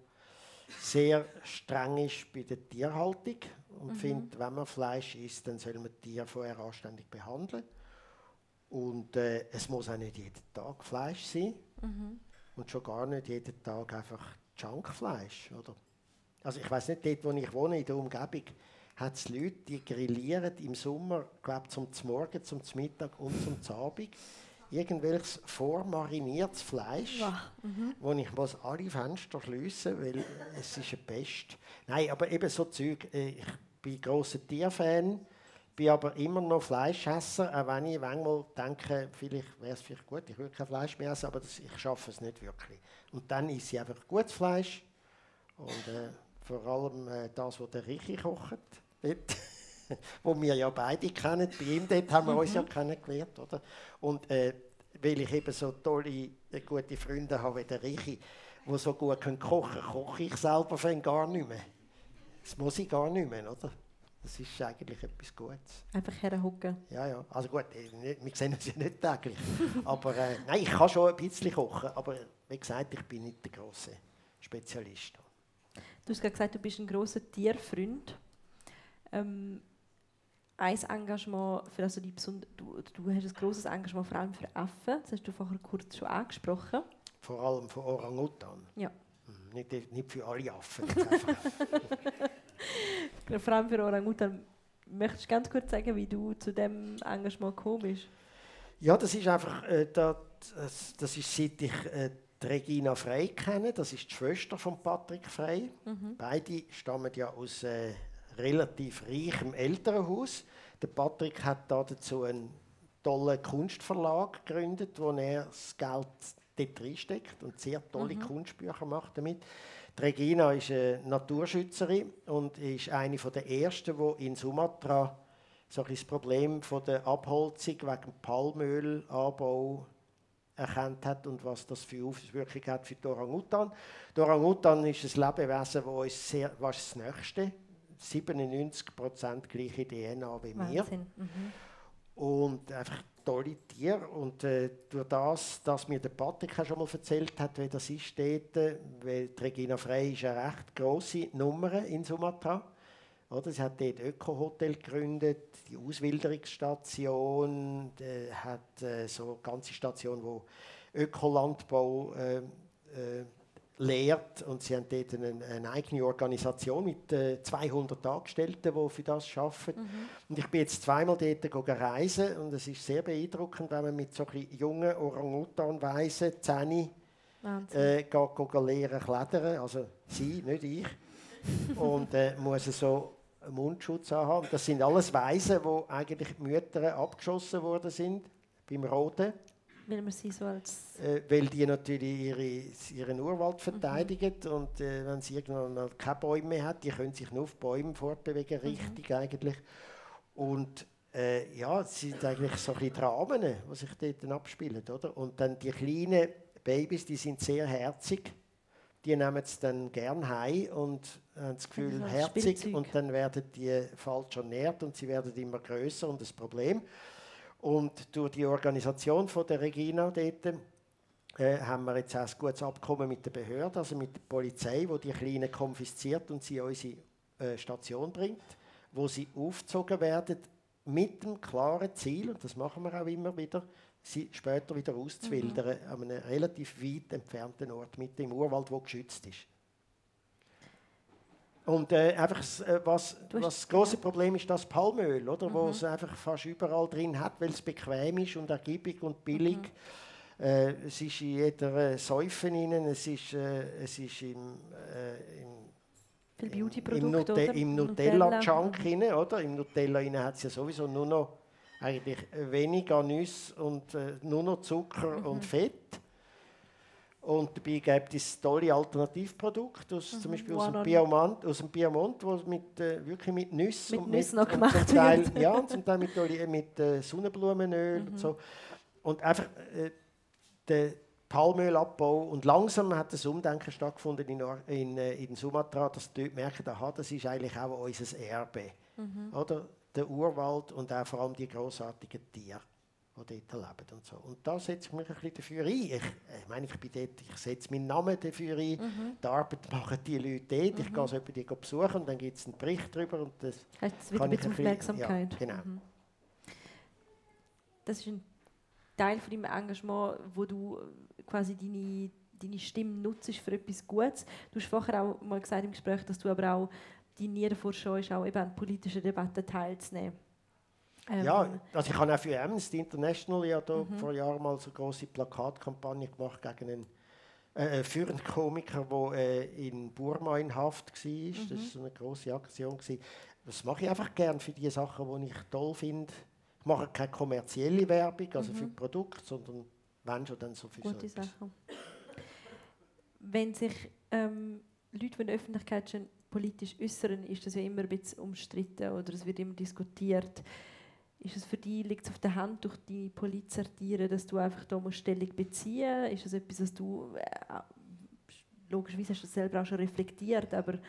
sehr streng ist bei der Tierhaltung und findet, wenn man Fleisch isst, dann soll man die Tiere vorher anständig behandeln. Und äh, es muss auch nicht jeden Tag Fleisch sein. Und schon gar nicht jeden Tag einfach Junkfleisch. Oder? Also ich weiß nicht, dort wo ich wohne, in der Umgebung, hat es Leute, die grillieren im Sommer, glaube zum Morgen, zum Mittag und zum Abend irgendwelches vormariniertes Fleisch, Wah, wo ich muss alle Fenster schliessen weil es ist eine Pest. Nein, aber eben so Zeug. äh, Ich bin grosser Tierfan, bin aber immer noch Fleischesser, auch wenn ich manchmal denke, vielleicht wäre es vielleicht gut, ich würde kein Fleisch mehr essen, aber das, ich schaffe es nicht wirklich. Und dann esse ich einfach gutes Fleisch und äh, vor allem äh, das, was der Richi kocht, wo wir ja beide kennen. Bei ihm dort haben wir uns ja kennengelernt, oder? Und äh, weil ich eben so tolle, äh, gute Freunde habe wie der Richi, die so gut können kochen können, koche ich selber für ihn gar nicht mehr. Das muss ich gar nicht mehr, oder? Das ist eigentlich etwas Gutes. Einfach herhocken. Ja, ja. Also gut, äh, wir sehen uns ja nicht täglich. aber äh, nein, ich kann schon ein bisschen kochen, aber wie gesagt, ich bin nicht der große Spezialist. Du hast gerade gesagt, du bist ein großer Tierfreund. Ähm, ein Engagement für also die Besonder du, du hast ein großes Engagement vor allem für Affen. Das hast du vorher kurz schon angesprochen. Vor allem für Orang-Utan. Ja. Mhm, Nicht, nicht für alle Affen. Vor allem für Orangutan. Möchtest du ganz kurz sagen, wie du zu dem Engagement gekommen bist? ja, das ist einfach, äh, das, das- ist seit ich äh, Regina Frey kenne, das ist die Schwester von Patrick Frey. Beide stammen ja aus äh, relativ reichem Elternhaus. Der Patrick hat da dazu einen tollen Kunstverlag gegründet, wo er das Geld dort reinsteckt und sehr tolle Kunstbücher macht damit. Die Regina ist eine Naturschützerin und ist eine der ersten, die in Sumatra so das Problem von der Abholzung wegen Palmölanbau erkannt hat und was das für Auswirkungen hat für die Orang-Utan. Der Orang-Utan ist ein Lebewesen, das uns sehr, was ist das Nächste, 97% gleiche DNA wie wir. Wahnsinn. Mhm. Und einfach tolle Tiere. Und äh, durch das, dass mir der Patrick schon mal erzählt hat, wie das ist dort, äh, weil die Regina Frey ist eine recht grosse Nummer in Sumatra. Oder? Sie hat dort Öko-Hotel gegründet, die Auswilderungsstation, äh, hat äh, so eine ganze Station, wo Ökolandbau äh, äh, lehrt. Und sie haben dort eine, eine eigene Organisation mit äh, 200 Angestellten, die für das arbeiten. Mhm. Und ich bin jetzt zweimal dort reisen und es ist sehr beeindruckend, wenn man mit so jungen Orang-Utan-Weisen, 10 äh, geht, geht lernen klettern. Also sie, nicht ich. und äh, muss so einen Mundschutz haben. Das sind alles Weisen, wo eigentlich die Mütter abgeschossen worden sind beim Roten. Weil man sie so als... Äh, weil die natürlich ihre, ihren Urwald mhm. verteidigen mhm. und äh, wenn sie irgendwann mal keine Bäume mehr hat, die können sich nur auf Bäumen fortbewegen, mhm. richtig eigentlich. Und äh, ja, es sind eigentlich so ein Dramen, die sich dort abspielen, oder? Und dann die kleinen Babys, die sind sehr herzig. Die nehmen es dann gern heim und haben das Gefühl, herzig. Spielzeug. Und dann werden die falsch ernährt und sie werden immer größer und das Problem. Und durch die Organisation von der Regina dort, äh, haben wir jetzt auch ein gutes Abkommen mit der Behörde, also mit der Polizei, wo die Kleinen konfisziert und sie in unsere äh, Station bringt, wo sie aufgezogen werden mit dem klaren Ziel, und das machen wir auch immer wieder, sie später wieder auszuwildern, mhm. an einem relativ weit entfernten Ort, mit dem Urwald, wo geschützt ist. Und äh, einfach, äh, was, was das große Problem ist, das Palmöl, oder, mhm. wo es einfach fast überall drin hat, weil es bequem ist und ergiebig und billig. Mhm. Äh, es ist in jeder äh, Säufe drin, es ist, äh, es ist im, äh, im, im, Nute im Nutella-Junk Nutella. oder? Im Nutella hat es ja sowieso nur noch eigentlich weniger Nüsse und äh, nur noch Zucker mhm. und Fett. Und dabei gibt es tolle Alternativprodukte, aus, mhm. zum Beispiel aus dem, Piemont, aus dem Piemont, wo mit, äh, wirklich mit Nüssen mit und Nüssen noch gemacht und zum Teil, wird. Ja, zum Teil mit, mit äh, Sonnenblumenöl mhm. und so. Und einfach äh, der Palmölabbau. Und langsam hat das Umdenken stattgefunden in, in, äh, in Sumatra, dass die dort merken, aha, das ist eigentlich auch unser Erbe. Mhm. Oder? Der Urwald und auch vor allem die großartigen Tiere die dort leben und so. Und da setze ich mich ein bisschen dafür ein. Ich, ich meine, ich bin dort, ich setze meinen Namen dafür ein. Mhm. Die Arbeit machen die Leute dort. Mhm. Ich gehe so die besuchen und dann gibt es einen Bericht darüber. Und das heißt, es wird mit Aufmerksamkeit. Ja, genau. Mhm. Das ist ein Teil von deinem Engagement, wo du quasi deine, deine Stimme nutzt für etwas Gutes. Du hast vorher auch mal gesagt im Gespräch, dass du aber auch die Niere vorscheust, auch eben an politischen Debatten teilzunehmen. Ähm, ja, also ich habe auch für Amnesty International ja da mhm. vor Jahren mal so eine große Plakatkampagne gemacht gegen einen äh, für einen Komiker, der äh, in Burma in Haft war. Mhm. Das war so eine große Aktion. Gewesen. Das mache ich einfach gerne für die Sachen, die ich toll finde. Ich mache keine kommerzielle Werbung, also mhm. für Produkte, sondern wenn schon dann so für Gute so Sachen. Wenn sich ähm, Leute, in der Öffentlichkeit schon politisch äußern, ist das ja immer ein bisschen umstritten oder es wird immer diskutiert. Ist es für dich, liegt es auf der Hand durch die Polizeiartiere, dass du einfach da musst Stellung beziehen musst? Ist es etwas, was du, äh, logischerweise hast du das selber auch schon reflektiert, aber...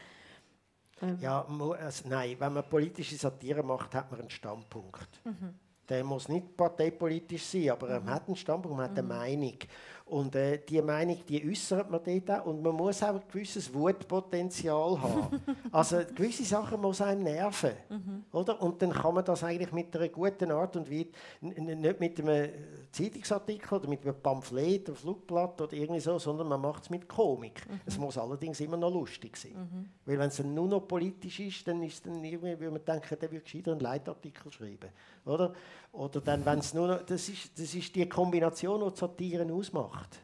Ähm ja, also nein, wenn man politische Satire macht, hat man einen Standpunkt. Mhm. Der muss nicht parteipolitisch sein, aber mhm. er hat einen Standpunkt, man hat eine mhm. Meinung. Und äh, diese Meinung, die äußert man dort auch. Und man muss auch ein gewisses Wutpotenzial haben. also gewisse Sachen muss einem nerven. Mhm. Oder? Und dann kann man das eigentlich mit einer guten Art und Weise, nicht mit einem Zeitungsartikel oder mit einem Pamphlet, einem Flugblatt oder irgendwie so, sondern man macht es mit Komik. Mhm. Es muss allerdings immer noch lustig sein. Mhm. Weil wenn es nur noch politisch ist, dann ist dann irgendwie, würde man denken, der würde gescheiter einen Leitartikel schreiben. Oder? Oder dann, wenn es nur noch, das ist, das ist die Kombination, die Satire ausmacht.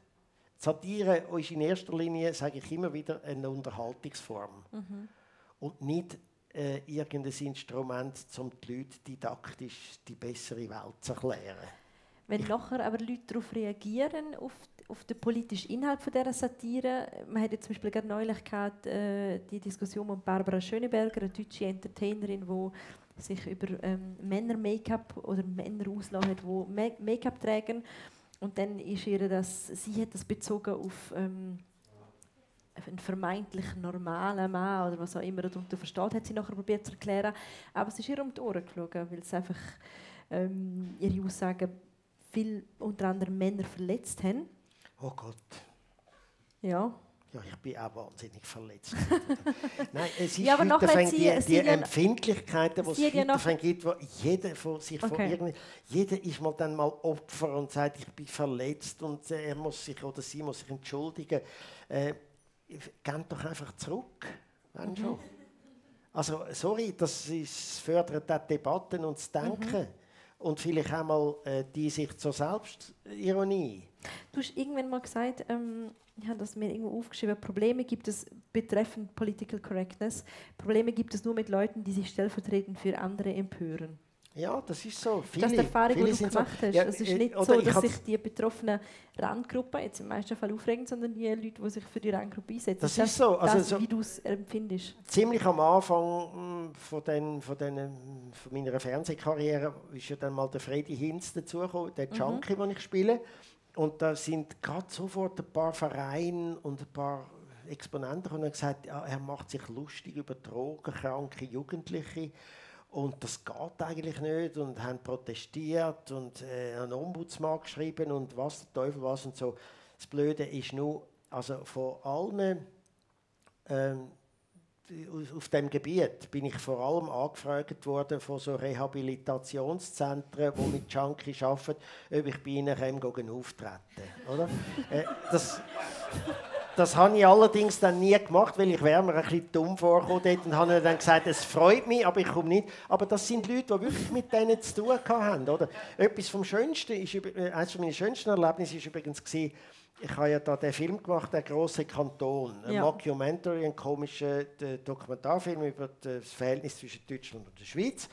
Satire ist in erster Linie, sage ich immer wieder, eine Unterhaltungsform. Mhm. Und nicht äh, irgendein Instrument, um die Leute didaktisch die bessere Welt zu erklären. Wenn ich nachher aber Leute darauf reagieren, auf, auf den politischen Inhalt von dieser Satire, man hat zum Beispiel gerade neulich gehabt, äh, die Diskussion mit Barbara Schöneberger, eine deutsche Entertainerin, die sich über ähm, Männer-Make-up oder Männer auslassen hat, die Make-up tragen. Und dann ist ihr das, sie hat das bezogen auf ähm, einen vermeintlich normalen Mann oder was auch immer darunter versteht, hat sie nachher probiert zu erklären. Aber es ist ihr um die Ohren geflogen, weil es einfach ähm, ihre Aussagen viel unter anderem Männer verletzt haben. Oh Gott. Ja. Ja, ich bin auch wahnsinnig verletzt. Nein, es ist ja, heute die, die Empfindlichkeiten, die es heute ja gibt, wo jeder von sich okay. von irgendwie, jeder ist mal dann mal Opfer und sagt, ich bin verletzt und äh, er muss sich oder sie muss sich entschuldigen. Äh, gehen doch einfach zurück. Wenn schon. Also, sorry, das ist, fördert auch Debatten und das Denken. Mhm. Und vielleicht auch mal äh, die sich zur Selbstironie. Du hast irgendwann mal gesagt, ähm, ich habe das mir irgendwo aufgeschrieben, Probleme gibt es betreffend Political Correctness. Probleme gibt es nur mit Leuten, die sich stellvertretend für andere empören. Ja, das ist so. Viele, das ist die Erfahrung, die du gemacht so, hast. Ja, es ist äh, nicht so, dass sich die betroffenen Randgruppen jetzt im meisten Fall aufregen, sondern die Leute, die sich für die Randgruppe einsetzen. Das, das ist so. Also das, so wie du es empfindest. Ziemlich am Anfang hm, von, den, von, den, von meiner Fernsehkarriere ist ja dann mal der Freddy Hinz dazugekommen, der mhm. Junkie, mhm. den ich spiele. Und da sind gerade sofort ein paar Vereine und ein paar Exponenten und haben gesagt, ja, er macht sich lustig über drogenkranke Jugendliche. Und das geht eigentlich nicht und haben protestiert und äh, einen Ombudsmann geschrieben und was der Teufel was und so. Das Blöde ist nur, also von allen ähm, auf dem Gebiet bin ich vor allem angefragt worden von so Rehabilitationszentren, die mit Junkies arbeiten, ob ich bei ihnen auftreten oder? äh, das, das habe ich allerdings dann nie gemacht, weil ich wäre mir ein bisschen dumm vorgekommen dort und habe dann gesagt, es freut mich, aber ich komme nicht. Aber das sind Leute, die wirklich mit denen zu tun haben. Oder? Etwas vom Schönsten, ist, äh, eines meiner schönsten Erlebnisse war übrigens, gewesen, ich habe ja da den Film gemacht, der große Kanton, ein ja. Mockumentary, ein komischer äh, Dokumentarfilm über das Verhältnis zwischen Deutschland und der Schweiz.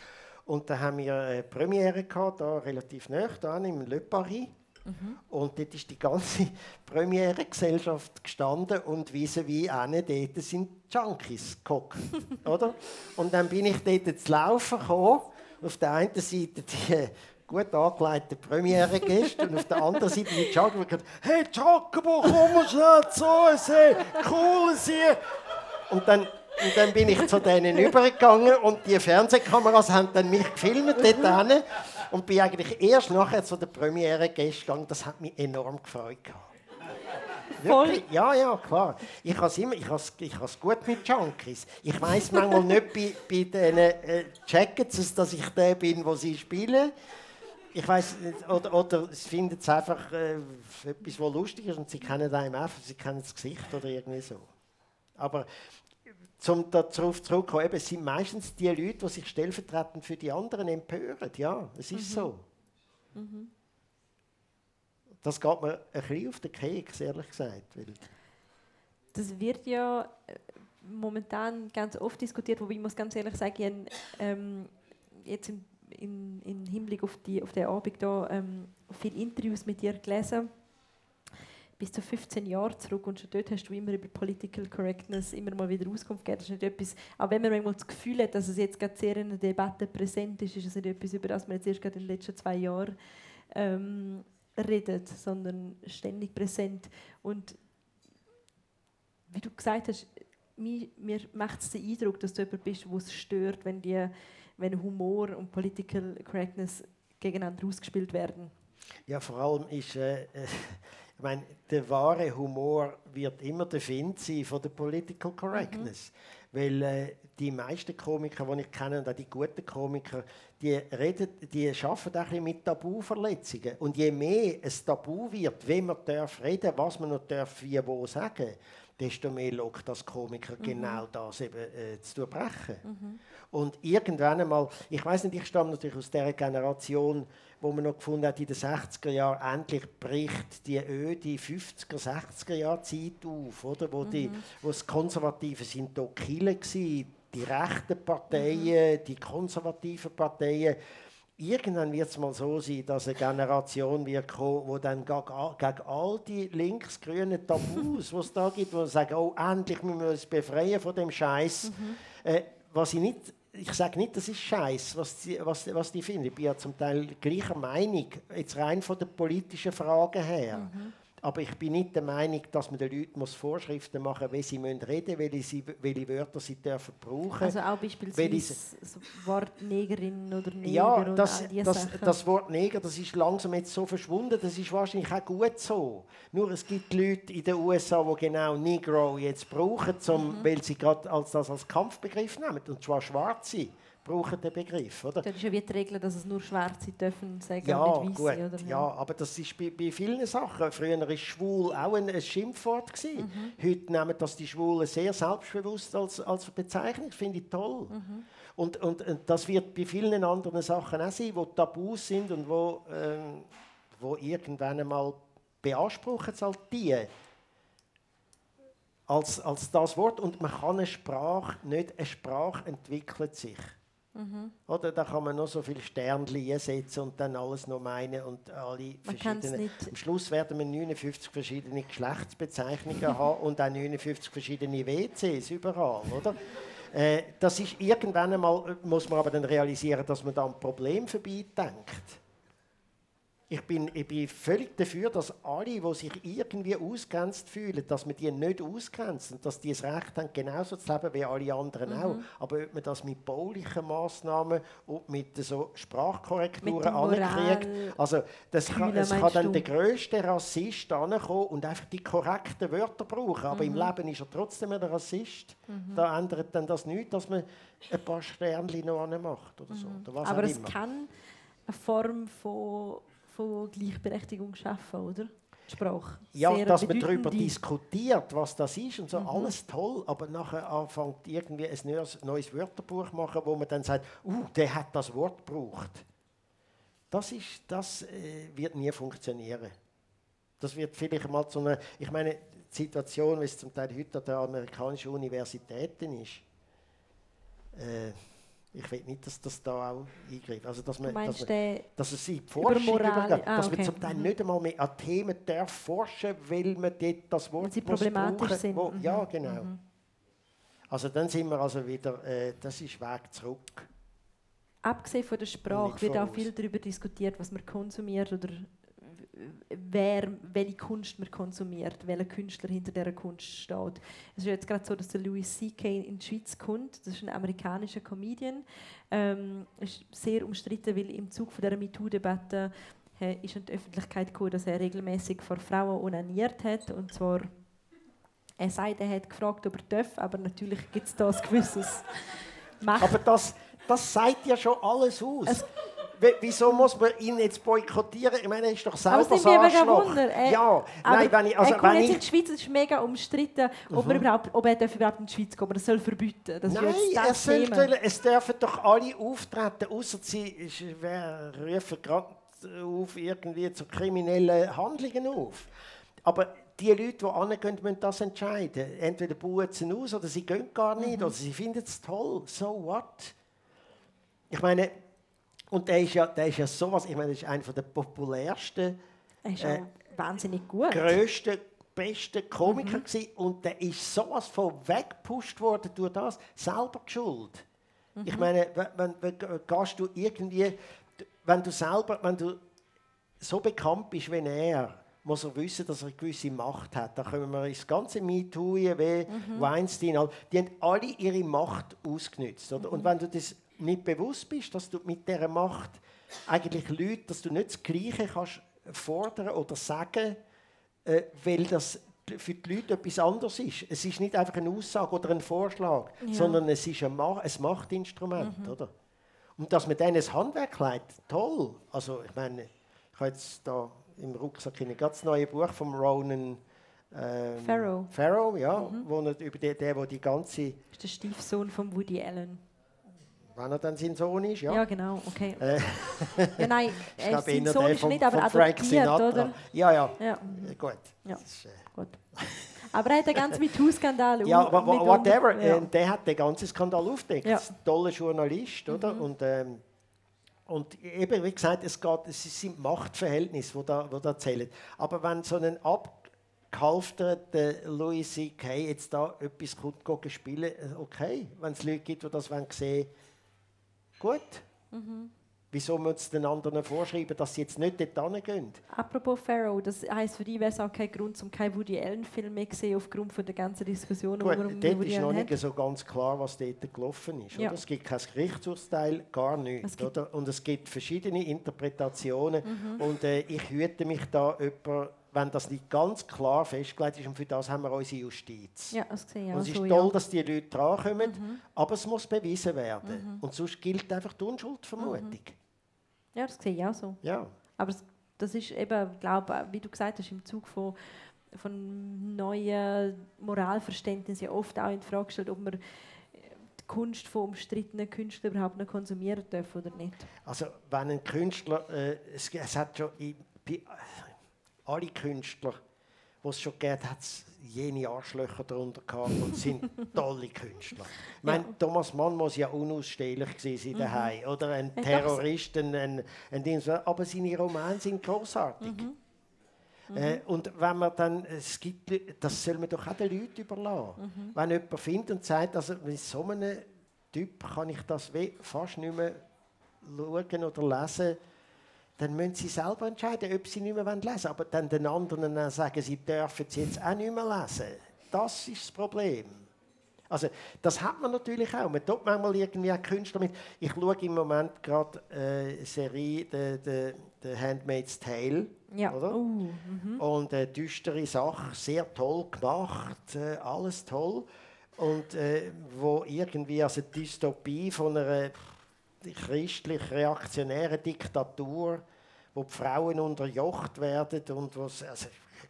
Und da haben wir eine Premiere gehabt, da relativ nah, da im Le Paris. Mhm. Und dort ist die ganze Premiere-Gesellschaft gestanden und vis-à-vis -vis dort sind Junkies geguckt, oder? Und dann bin ich dort zu laufen gekommen. Auf der einen Seite die gut angeleiteten Premiere-Gäste und auf der anderen Seite die Junkies, die gesagt «Hey Jacobo, komm mal schnell zu uns, hey, cool Sie!» Und dann und dann bin ich zu denen übergegangen und die Fernsehkameras haben dann mich gefilmt dort hin und bin eigentlich erst nachher zu der Premiere gegangen. Das hat mich enorm gefreut. Voll. Ja, ja, klar. Ich habe es immer, ich has, ich has gut mit Junkies. Ich weiß manchmal nicht bei, bei denen äh, checken dass ich der bin, wo sie spielen. Ich weiß oder, oder sie finden es einfach äh, etwas, was lustig ist und sie kennen einem einfach, sie kennen das Gesicht oder irgendwie so. Aber zum darauf zurückzukommen, es sind meistens die Leute, die sich stellvertretend für die anderen empören. Ja, es ist mhm. so. Mhm. Das geht mir ein bisschen auf den Keks, ehrlich gesagt. Weil das wird ja äh, momentan ganz oft diskutiert, wobei ich muss ganz ehrlich sagen, ähm, jetzt im in, in Hinblick auf, die, auf den Abend da ähm, viele Interviews mit dir gelesen bis zu 15 Jahre zurück und schon dort hast du immer über Political Correctness immer mal wieder Auskunft gegeben. Das ist nicht etwas, auch wenn man manchmal das Gefühl hat, dass es jetzt gerade sehr in der Debatte präsent ist, ist es nicht etwas, über das man jetzt erst gerade in den letzten zwei Jahren ähm, redet, sondern ständig präsent. Und wie du gesagt hast, mir, mir macht es den Eindruck, dass du jemand bist, wo es stört, wenn, die, wenn Humor und Political Correctness gegeneinander ausgespielt werden. Ja, vor allem ist... Äh, ich meine, der wahre Humor wird immer der Find sein von der Political Correctness. Mhm. Weil äh, die meisten Komiker, die ich kenne, und auch die guten Komiker, die, reden, die arbeiten auch ein mit Tabuverletzungen. Und je mehr ein Tabu wird, wenn man darf reden, was man noch darf, wie wo sagen, desto mehr lockt das Komiker mhm. genau das eben äh, zu durchbrechen. Mhm. Und irgendwann einmal, ich weiß nicht, ich stamme natürlich aus der Generation, wo man noch gefunden hat, in den 60er Jahren, endlich bricht die öde 50er, 60er Jahre Zeit auf, oder? Wo, die, mhm. wo das Konservative sind da Kille die rechten Parteien, mhm. die konservativen Parteien. Irgendwann wird es mal so sein, dass eine Generation wird kommen, die dann gegen, gegen all die links-grünen Tabus, die es da gibt, die sagen, oh, endlich müssen wir uns befreien von dem Scheiß. Mhm. Äh, was ich nicht ich sage nicht, das ist Scheiß, was die, was, was die finden. Ich bin ja zum Teil gleicher Meinung, jetzt rein von der politischen Frage her. Mhm. Aber ich bin nicht der Meinung, dass man den Leuten muss Vorschriften machen muss, wie sie reden müssen, welche, sie, welche Wörter sie dürfen brauchen Also auch beispielsweise das Wort Negerin oder Neger Ja, das, das, das, Wort Neger, das ist langsam jetzt so verschwunden, das ist wahrscheinlich auch gut so. Nur es gibt Leute in den USA, die genau Negro jetzt brauchen, zum, mhm. weil sie gerade als, das als Kampfbegriff nehmen, und zwar Schwarze. Brauchen den Begriff, oder? Das ist ja wie die Regel, dass es nur Schwarze dürfen sagen Ja, und nicht gut, Weiße, oder? ja, aber das ist bei, bei vielen Sachen. Früher war schwul auch ein, ein Schimpfwort. Gewesen. Heute nehmen das die Schwulen sehr selbstbewusst als, als Bezeichnung. Das finde ich toll. Und, und, und das wird bei vielen anderen Sachen auch sein, die Tabus sind und wo, ähm, wo irgendwann einmal beanspruchen es halt die als, als das Wort. Und man kann eine Sprache nicht, eine Sprache entwickelt sich. Oder da kann man noch so viele Sternchen einsetzen und dann alles noch meinen und alle Man kann's verschiedene. nicht- Am Schluss werden wir 59 verschiedene Geschlechtsbezeichnungen haben und auch 59 verschiedene WCs überall, oder? Äh, das ist irgendwann einmal äh, muss man aber dann realisieren, dass man da am Problem vorbeidenkt. Ich bin, ich bin völlig dafür, dass alle, die sich irgendwie ausgrenzt fühlen, dass man die nicht ausgrenzt und dass die das Recht haben, genauso zu leben wie alle anderen Mhm. auch. Aber ob man das mit baulichen Massnahmen und mit so Sprachkorrekturen ankriegt, also das kann, es kann dann du? der grösste Rassist ankommen und einfach die korrekten Wörter brauchen. Aber Mhm. im Leben ist er trotzdem ein Rassist. Da ändert dann das nichts, dass man ein paar Sternchen noch macht oder so. Oder Mhm. Aber auch es kann eine Form von, von Gleichberechtigung schaffen, oder? Sprache. Ja, Sehr dass man darüber diskutiert, was das ist und so, Mhm. alles toll, aber nachher anfängt irgendwie ein neues, neues Wörterbuch machen, wo man dann sagt, uh, der hat das Wort gebraucht. Das, ist, das äh, wird nie funktionieren. Das wird vielleicht mal zu einer, ich meine, die Situation, wie es zum Teil heute an den amerikanischen Universitäten ist, äh, ich will nicht, dass das da auch eingreift. Also, dass man, dass man, dass es in die Forschung übergeht, ah, dass okay. man zum Teil Mhm. nicht einmal mehr an Themen darf forschen weil man dort das Wort sie problematisch brauchen, sind. Wo, Mhm. Ja, genau. Also dann sind wir also wieder, äh, das ist Weg zurück. abgesehen von der Sprache wird auch viel darüber diskutiert, was man konsumiert oder wer, welche Kunst man konsumiert, welcher Künstler hinter dieser Kunst steht. Es ist jetzt gerade so, dass der Louis C.K. in die Schweiz kommt. Das ist ein amerikanischer Comedian. Ähm, ist sehr umstritten, weil im Zug von dieser MeToo-Debatte äh, ist in die Öffentlichkeit gekommen, dass er regelmäßig vor Frauen onaniert hat und zwar er sagt, er hat gefragt, ob er darf, aber natürlich gibt es da ein gewisses Macht. Aber das, das sagt ja schon alles aus. Es- Wieso muss man ihn jetzt boykottieren? Ich meine, er ist doch selber Aber mega Arschloch. Wunder. Er, ja, aber nein, wenn ich, also er kommt wenn jetzt in ich, die Schweiz, es ist mega umstritten, ob, er überhaupt, ob er darf überhaupt in die Schweiz kommen Das soll verbieten. Das Nein, er das soll, es dürfen doch alle auftreten, außer sie wer- rufen gerade auf irgendwie zu kriminellen Handlungen auf. Aber die Leute, die angehen, müssen das entscheiden. Entweder bauen sie aus oder sie gehen gar nicht Mhm. oder sie finden es toll. So what? Ich meine, und der ist ja, der ist ja sowas, ich meine, das ist einer der populärsten Er ist äh, wahnsinnig gut. grössten, besten Komiker Mhm. gewesen und der ist sowas von weggepusht worden durch das, selber geschuld. Mhm. Ich meine, wenn, wenn, wenn gehst du irgendwie, wenn du selber, wenn du so bekannt bist wie er, muss er wissen, dass er eine gewisse Macht hat. Da können wir ins ganze MeToo, wie Mhm. Weinstein, die haben alle ihre Macht ausgenutzt. Oder? Mhm. Und wenn du das nicht bewusst bist, dass du mit dieser Macht eigentlich Leute, dass du nicht das Gleiche kannst fordern oder sagen, äh, weil das für die Leute etwas anderes ist. Es ist nicht einfach eine Aussage oder ein Vorschlag, Ja. sondern es ist ein, Ma ein Machtinstrument. Oder? Und dass man denen das Handwerk leitet, toll. Also ich meine, ich habe jetzt da im Rucksack ein ganz neues Buch von Ronan ähm, Farrow. Farrow, ja, wo er, über den, der, der die ganze, Das ist der Stiefsohn von Woody Allen. Wenn er dann sein Sohn ist, ja. Ja, genau, okay. Äh, Ja, nein, ich er glaube sein eher Sohn ist von, nicht, aber adoptiert, oder? Ja, ja, Ja, äh, gut. Ja. Ist, äh, gut. Aber er hat einen ganz MeToo-Skandal. Ja, whatever. ja. äh, Der hat den ganzen Skandal aufgedeckt. Ja. Ein toller Journalist, oder? Und, ähm, und eben, wie gesagt, es, geht, es sind Machtverhältnisse, die da, wo da zählen. Aber wenn so ein abgehalfterter Louis C.K. jetzt da etwas gut spielen, äh, okay. Wenn es Leute gibt, die das wollen sehen gut. Mhm. Wieso muss es den anderen vorschreiben, dass sie jetzt nicht dort hingehen? Apropos Pharaoh, das heisst für dich wäre es auch kein Grund, um keinen Woody Allen-Film mehr zu sehen, aufgrund von der ganzen Diskussion, die um dort Woody ist noch nicht hat. so ganz klar, was dort gelaufen ist. Ja. Es gibt kein Gerichtsurteil, gar nichts. Oder? Und es gibt verschiedene Interpretationen. Mhm. Und äh, ich hüte mich da, jemand, wenn das nicht ganz klar festgelegt ist. Und für das haben wir unsere Justiz. Ja, das sehe ich Und es ist so, toll, ja. dass die Leute drankommen, aber es muss bewiesen werden. Und sonst gilt einfach die Unschuldvermutung. Ja, das sehe ich auch so. Ja. Aber es, das ist eben, glaube wie du gesagt hast, im Zug von, von neuen Moralverständnissen ja oft auch in Frage gestellt, ob man die Kunst von umstrittenen Künstlern überhaupt noch konsumieren darf oder nicht. Also wenn ein Künstler, äh, es, es hat schon in, alle Künstler, die es schon gegeben hat, jene Arschlöcher darunter gehabt und sind tolle Künstler. Ich meine, Thomas Mann muss ja unausstehlich gewesen sein daheim, oder ein Terrorist, ein, ein, ein Ding, so. aber seine Romane sind großartig. Äh, und wenn man dann, es gibt, das soll man doch auch den Leuten überlassen. Wenn jemand findet und sagt, also mit so einem Typ kann ich das fast nicht mehr schauen oder lesen, dann müssen sie selber entscheiden, ob sie nicht mehr lesen wollen. Aber dann den anderen dann sagen, sie dürfen es jetzt auch nicht mehr lesen. Das ist das Problem. Also, das hat man natürlich auch. Man tut manchmal irgendwie auch Künstler mit. Ich schaue im Moment gerade äh, eine Serie, «The, the, the Handmaid's Tale». Ja. Oder? Oh, mhm. Und eine düstere Sache, sehr toll gemacht, äh, alles toll. Und äh, wo irgendwie also die Dystopie von einer christlich-reaktionären Diktatur, wo die Frauen unterjocht werden und was also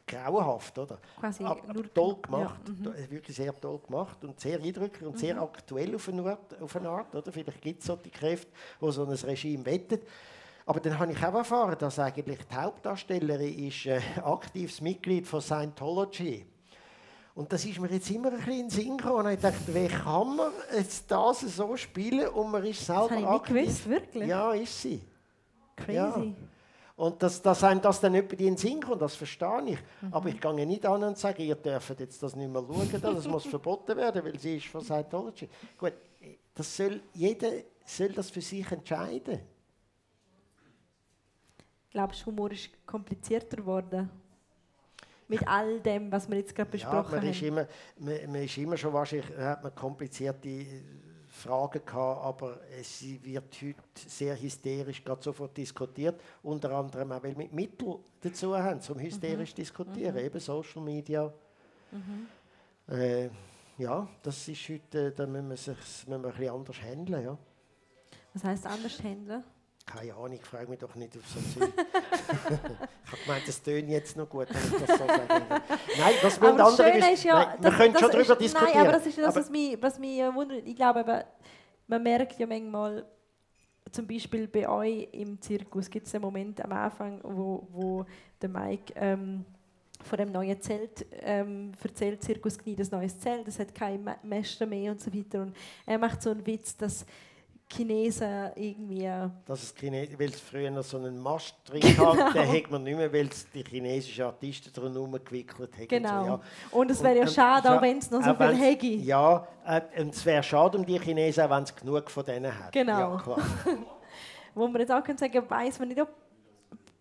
grauenhaft, oder? Quasi aber, aber nur- toll gemacht, ja, mhm. to- wirklich sehr toll gemacht und sehr eindrücklich und sehr aktuell auf eine Art, auf eine Art oder? Vielleicht gibt es solche Kräfte, die so ein Regime wettet. Aber dann habe ich auch erfahren, dass eigentlich die Hauptdarstellerin ist äh, aktives Mitglied von Scientology. Und das ist mir jetzt immer ein bisschen in den Sinn gekommen. Und ich dachte, wie kann man jetzt das so spielen und man ist selber Das habe ich nicht gewusst, wirklich. Ja, ist sie. Crazy. Ja. Und dass, dass einem das dann nicht in den Sinn kommt, das verstehe ich. Mhm. Aber ich gehe nicht an und sage, ihr dürft jetzt das nicht mehr schauen, das muss verboten werden, weil sie ist von Scientology. Gut, das soll, jeder soll das für sich entscheiden. Glaubst du, Humor ist komplizierter geworden? Mit all dem, was wir jetzt gerade Ja, besprochen man ist, haben. immer, man, man ist immer schon wahrscheinlich, hat man komplizierte äh, Fragen gehabt, aber es wird heute sehr hysterisch gerade sofort diskutiert, unter anderem auch, weil wir Mittel dazu haben, zum hysterisch Mhm. diskutieren, eben Social Media. Äh, ja, das ist heute, äh, da müssen wir, sich, müssen wir ein bisschen anders handeln, ja. Was heisst anders handeln? Keine Ahnung, ich frage mich doch nicht auf so Zeug. ich habe gemeint, das tönt jetzt noch gut, wenn ich das so sage. Nein, das Aber das andere Schöne ist ja, Nein, wir können schon darüber diskutieren. Nein, aber das ist das, Aber- was mich, was mich äh, wundert. Ich glaube, eben, man merkt ja manchmal, zum Beispiel bei euch im Zirkus gibt es einen Moment am Anfang, wo, wo der Mike ähm, von dem neuen Zelt ähm, erzählt, Zirkus Knie, das neues Zelt, es hat keine Me- Mäste mehr und so weiter. Und er macht so einen Witz, dass Chinesen irgendwie... Dass es Chines weil es früher noch so einen Mast drin Genau. hat, den hat man nicht mehr, weil es die chinesischen Artisten drum gewickelt haben. Genau. So, ja. Und es wäre ja Und, ähm, schade, scha- auch wenn es noch so auch viel hätte. Ja, äh, und es wäre schade um die Chinesen, wenn es genug von denen hat. Genau. Ja, klar. wo man jetzt auch können sagen weiß man nicht, ob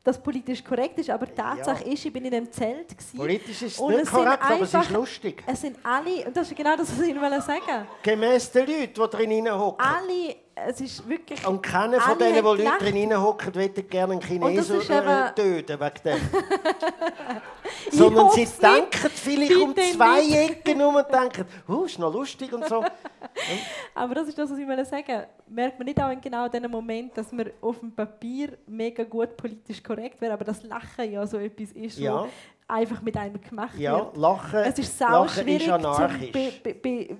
das politisch korrekt ist, aber Tatsache ist, ich bin in einem Zelt gewesen, Politisch ist es Und nicht es korrekt, aber es ist einfach- lustig. es sind alle, und das ist genau das, was ich Ihnen wollte sagen, Gemäss den Leuten, die drin hocken. alle, es ist wirklich, Und keiner von denen, die Leute drin hocken, möchten gerne einen Chinesen ist äh, eben- töten wegen dem. Sondern sie denken vielleicht um zwei nicht. Ecken um und denken, huh, ist noch lustig und so. aber das ist das, was ich wollte sagen, merkt man nicht auch in genau diesem Moment, dass man auf dem Papier mega gut politisch korrekt wäre, aber das Lachen ja so etwas ist, Ja. einfach mit einem gemacht Ja, wird. Lachen, Es ist Lachen schwierig, ist zum, anarchisch. be, be, be,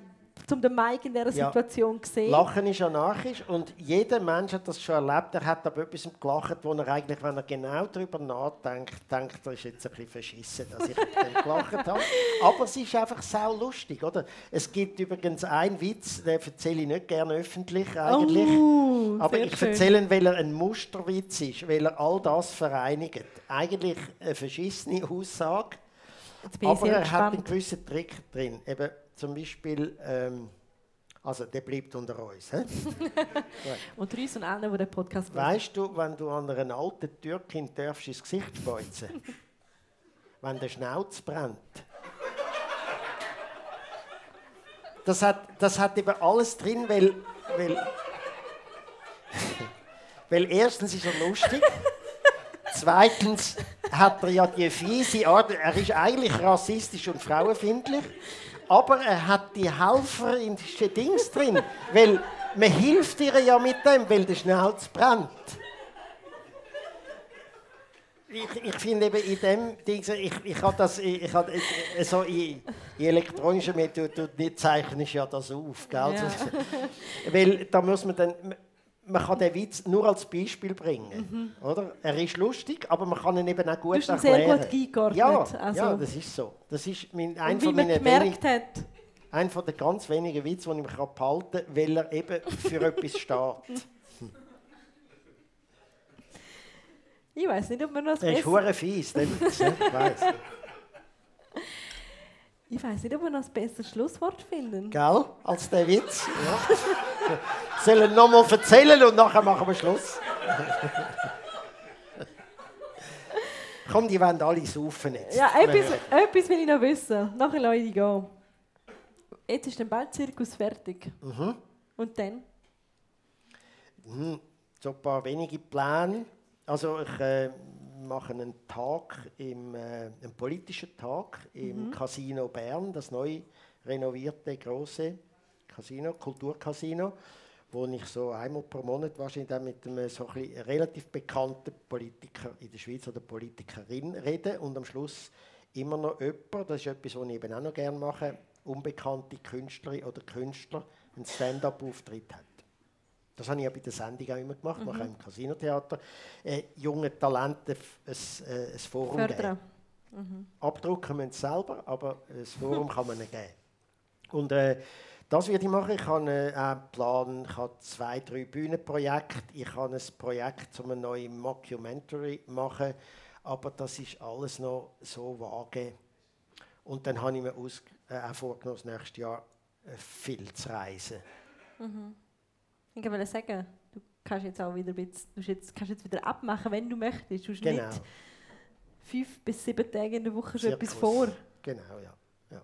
zum den Mike in dieser Ja. Situation zu sehen. Lachen ist anarchisch und jeder Mensch hat das schon erlebt. Er hat aber etwas gelacht, wo er eigentlich, wenn er genau darüber nachdenkt, denkt, das ist jetzt ein bisschen verschissen, dass ich dann gelacht habe. Aber es ist einfach sau lustig, oder? Es gibt übrigens einen Witz, den erzähle ich nicht gerne öffentlich eigentlich. Oh, aber ich erzähle ihn, weil er ein Musterwitz ist, weil er all das vereinigt. Eigentlich eine verschissene Aussage, aber er hat einen gespannt. gewissen Trick drin. Eben zum Beispiel, ähm, also der bleibt unter uns. He? Und uns und allen, die den Podcast hören. Weißt du, wenn du an einer alten Türkin darfst ins Gesicht speuzen, wenn der Schnauz brennt. Das hat, das hat eben alles drin, weil, weil, weil erstens ist er lustig, Zweitens hat er ja die fiese Art, er ist eigentlich rassistisch und frauenfindlich, aber er hat die Helfer in den Dings drin, weil man hilft ihr ja mit dem, weil der Schnauz brennt. Ich, ich finde eben in dem Ding, ich, ich habe das, ich, ich habe, so in, in elektronischen Medien, du, nicht zeichnen ja das auf, gell? Ja. Weil da muss man dann, man kann den Witz nur als Beispiel bringen, mhm. oder? Er ist lustig, aber man kann ihn eben auch gut du hast erklären. sehr gut eingeordnet. Ja, also. ja, das ist so. Das ist mein, ein von meinen gemerkt hat. Ein von den ganz wenigen Witze, die ich mich behalten kann, weil er eben für etwas steht. Ich weiß nicht, ob man das. Er ist hure fies, der Witz, ich weiß. Ich weiß nicht, ob wir noch ein besseres Schlusswort finden. Gell? Als der Witz. Ja. Sollen noch mal erzählen und nachher machen wir Schluss. Komm, die wollen alle saufen jetzt. Ja, etwas, etwas will ich noch wissen. Nachher lasse ich gehen. Jetzt ist der Ballzirkus fertig. Mhm. Und dann? Mhm. So ein paar wenige Pläne. Also ich äh, mache einen Tag, im, äh, einen politischen Tag im mhm. Casino Bern, das neu renovierte große Casino, Kulturcasino, wo ich so einmal pro Monat wahrscheinlich mit einem so ein relativ bekannten Politiker in der Schweiz oder Politikerin rede und am Schluss immer noch jemand, das ist etwas, was ich eben auch noch gerne mache, unbekannte Künstlerin oder Künstler einen Stand-up-Auftritt hat. Das habe ich ja bei der Sendung auch immer gemacht, mhm. im Casinotheater. Äh, junge Talente ein, äh, ein Forum Fördern. geben. Mhm. Abdrucken müssen sie selber, aber ein Forum kann man ihnen geben. Und äh, das werde ich machen. Ich habe äh, einen Plan, ich habe zwei, drei Bühnenprojekte. Ich habe ein Projekt, um ein neues Mockumentary zu machen. Aber das ist alles noch so vage. Und dann habe ich mir aus, äh, auch vorgenommen, das nächste Jahr äh, viel zu reisen. Mhm. Ich wollte sagen, du kannst jetzt auch wieder, bisschen, du jetzt, kannst jetzt wieder abmachen, wenn du möchtest. Du hast genau. nicht fünf bis sieben Tage in der Woche schon etwas vor. Genau, ja. ja.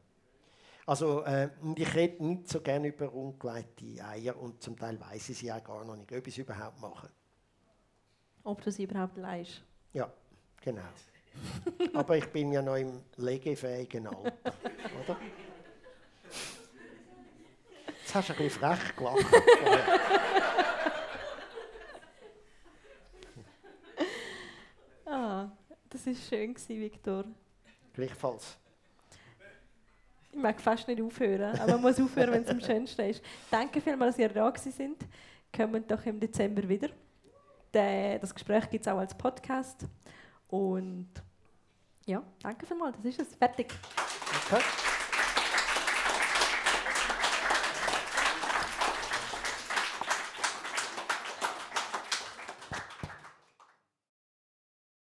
Also, äh, ich rede nicht so gerne über ungelegte Eier und zum Teil weiß ich sie auch gar noch nicht, ob ich es überhaupt mache. Ob du sie überhaupt leist? Ja, genau. Aber ich bin ja noch im legefähigen Alter, oder? Jetzt hast du ein bisschen frech gelacht. ah, das war schön, Viktor. Gleichfalls. Ich mag fast nicht aufhören, aber man muss aufhören, wenn es am schönsten ist. Danke vielmals, dass ihr da sind. Kommen doch im Dezember wieder. Das Gespräch gibt es auch als Podcast. Und ja, danke vielmals, das ist es. Fertig. Okay.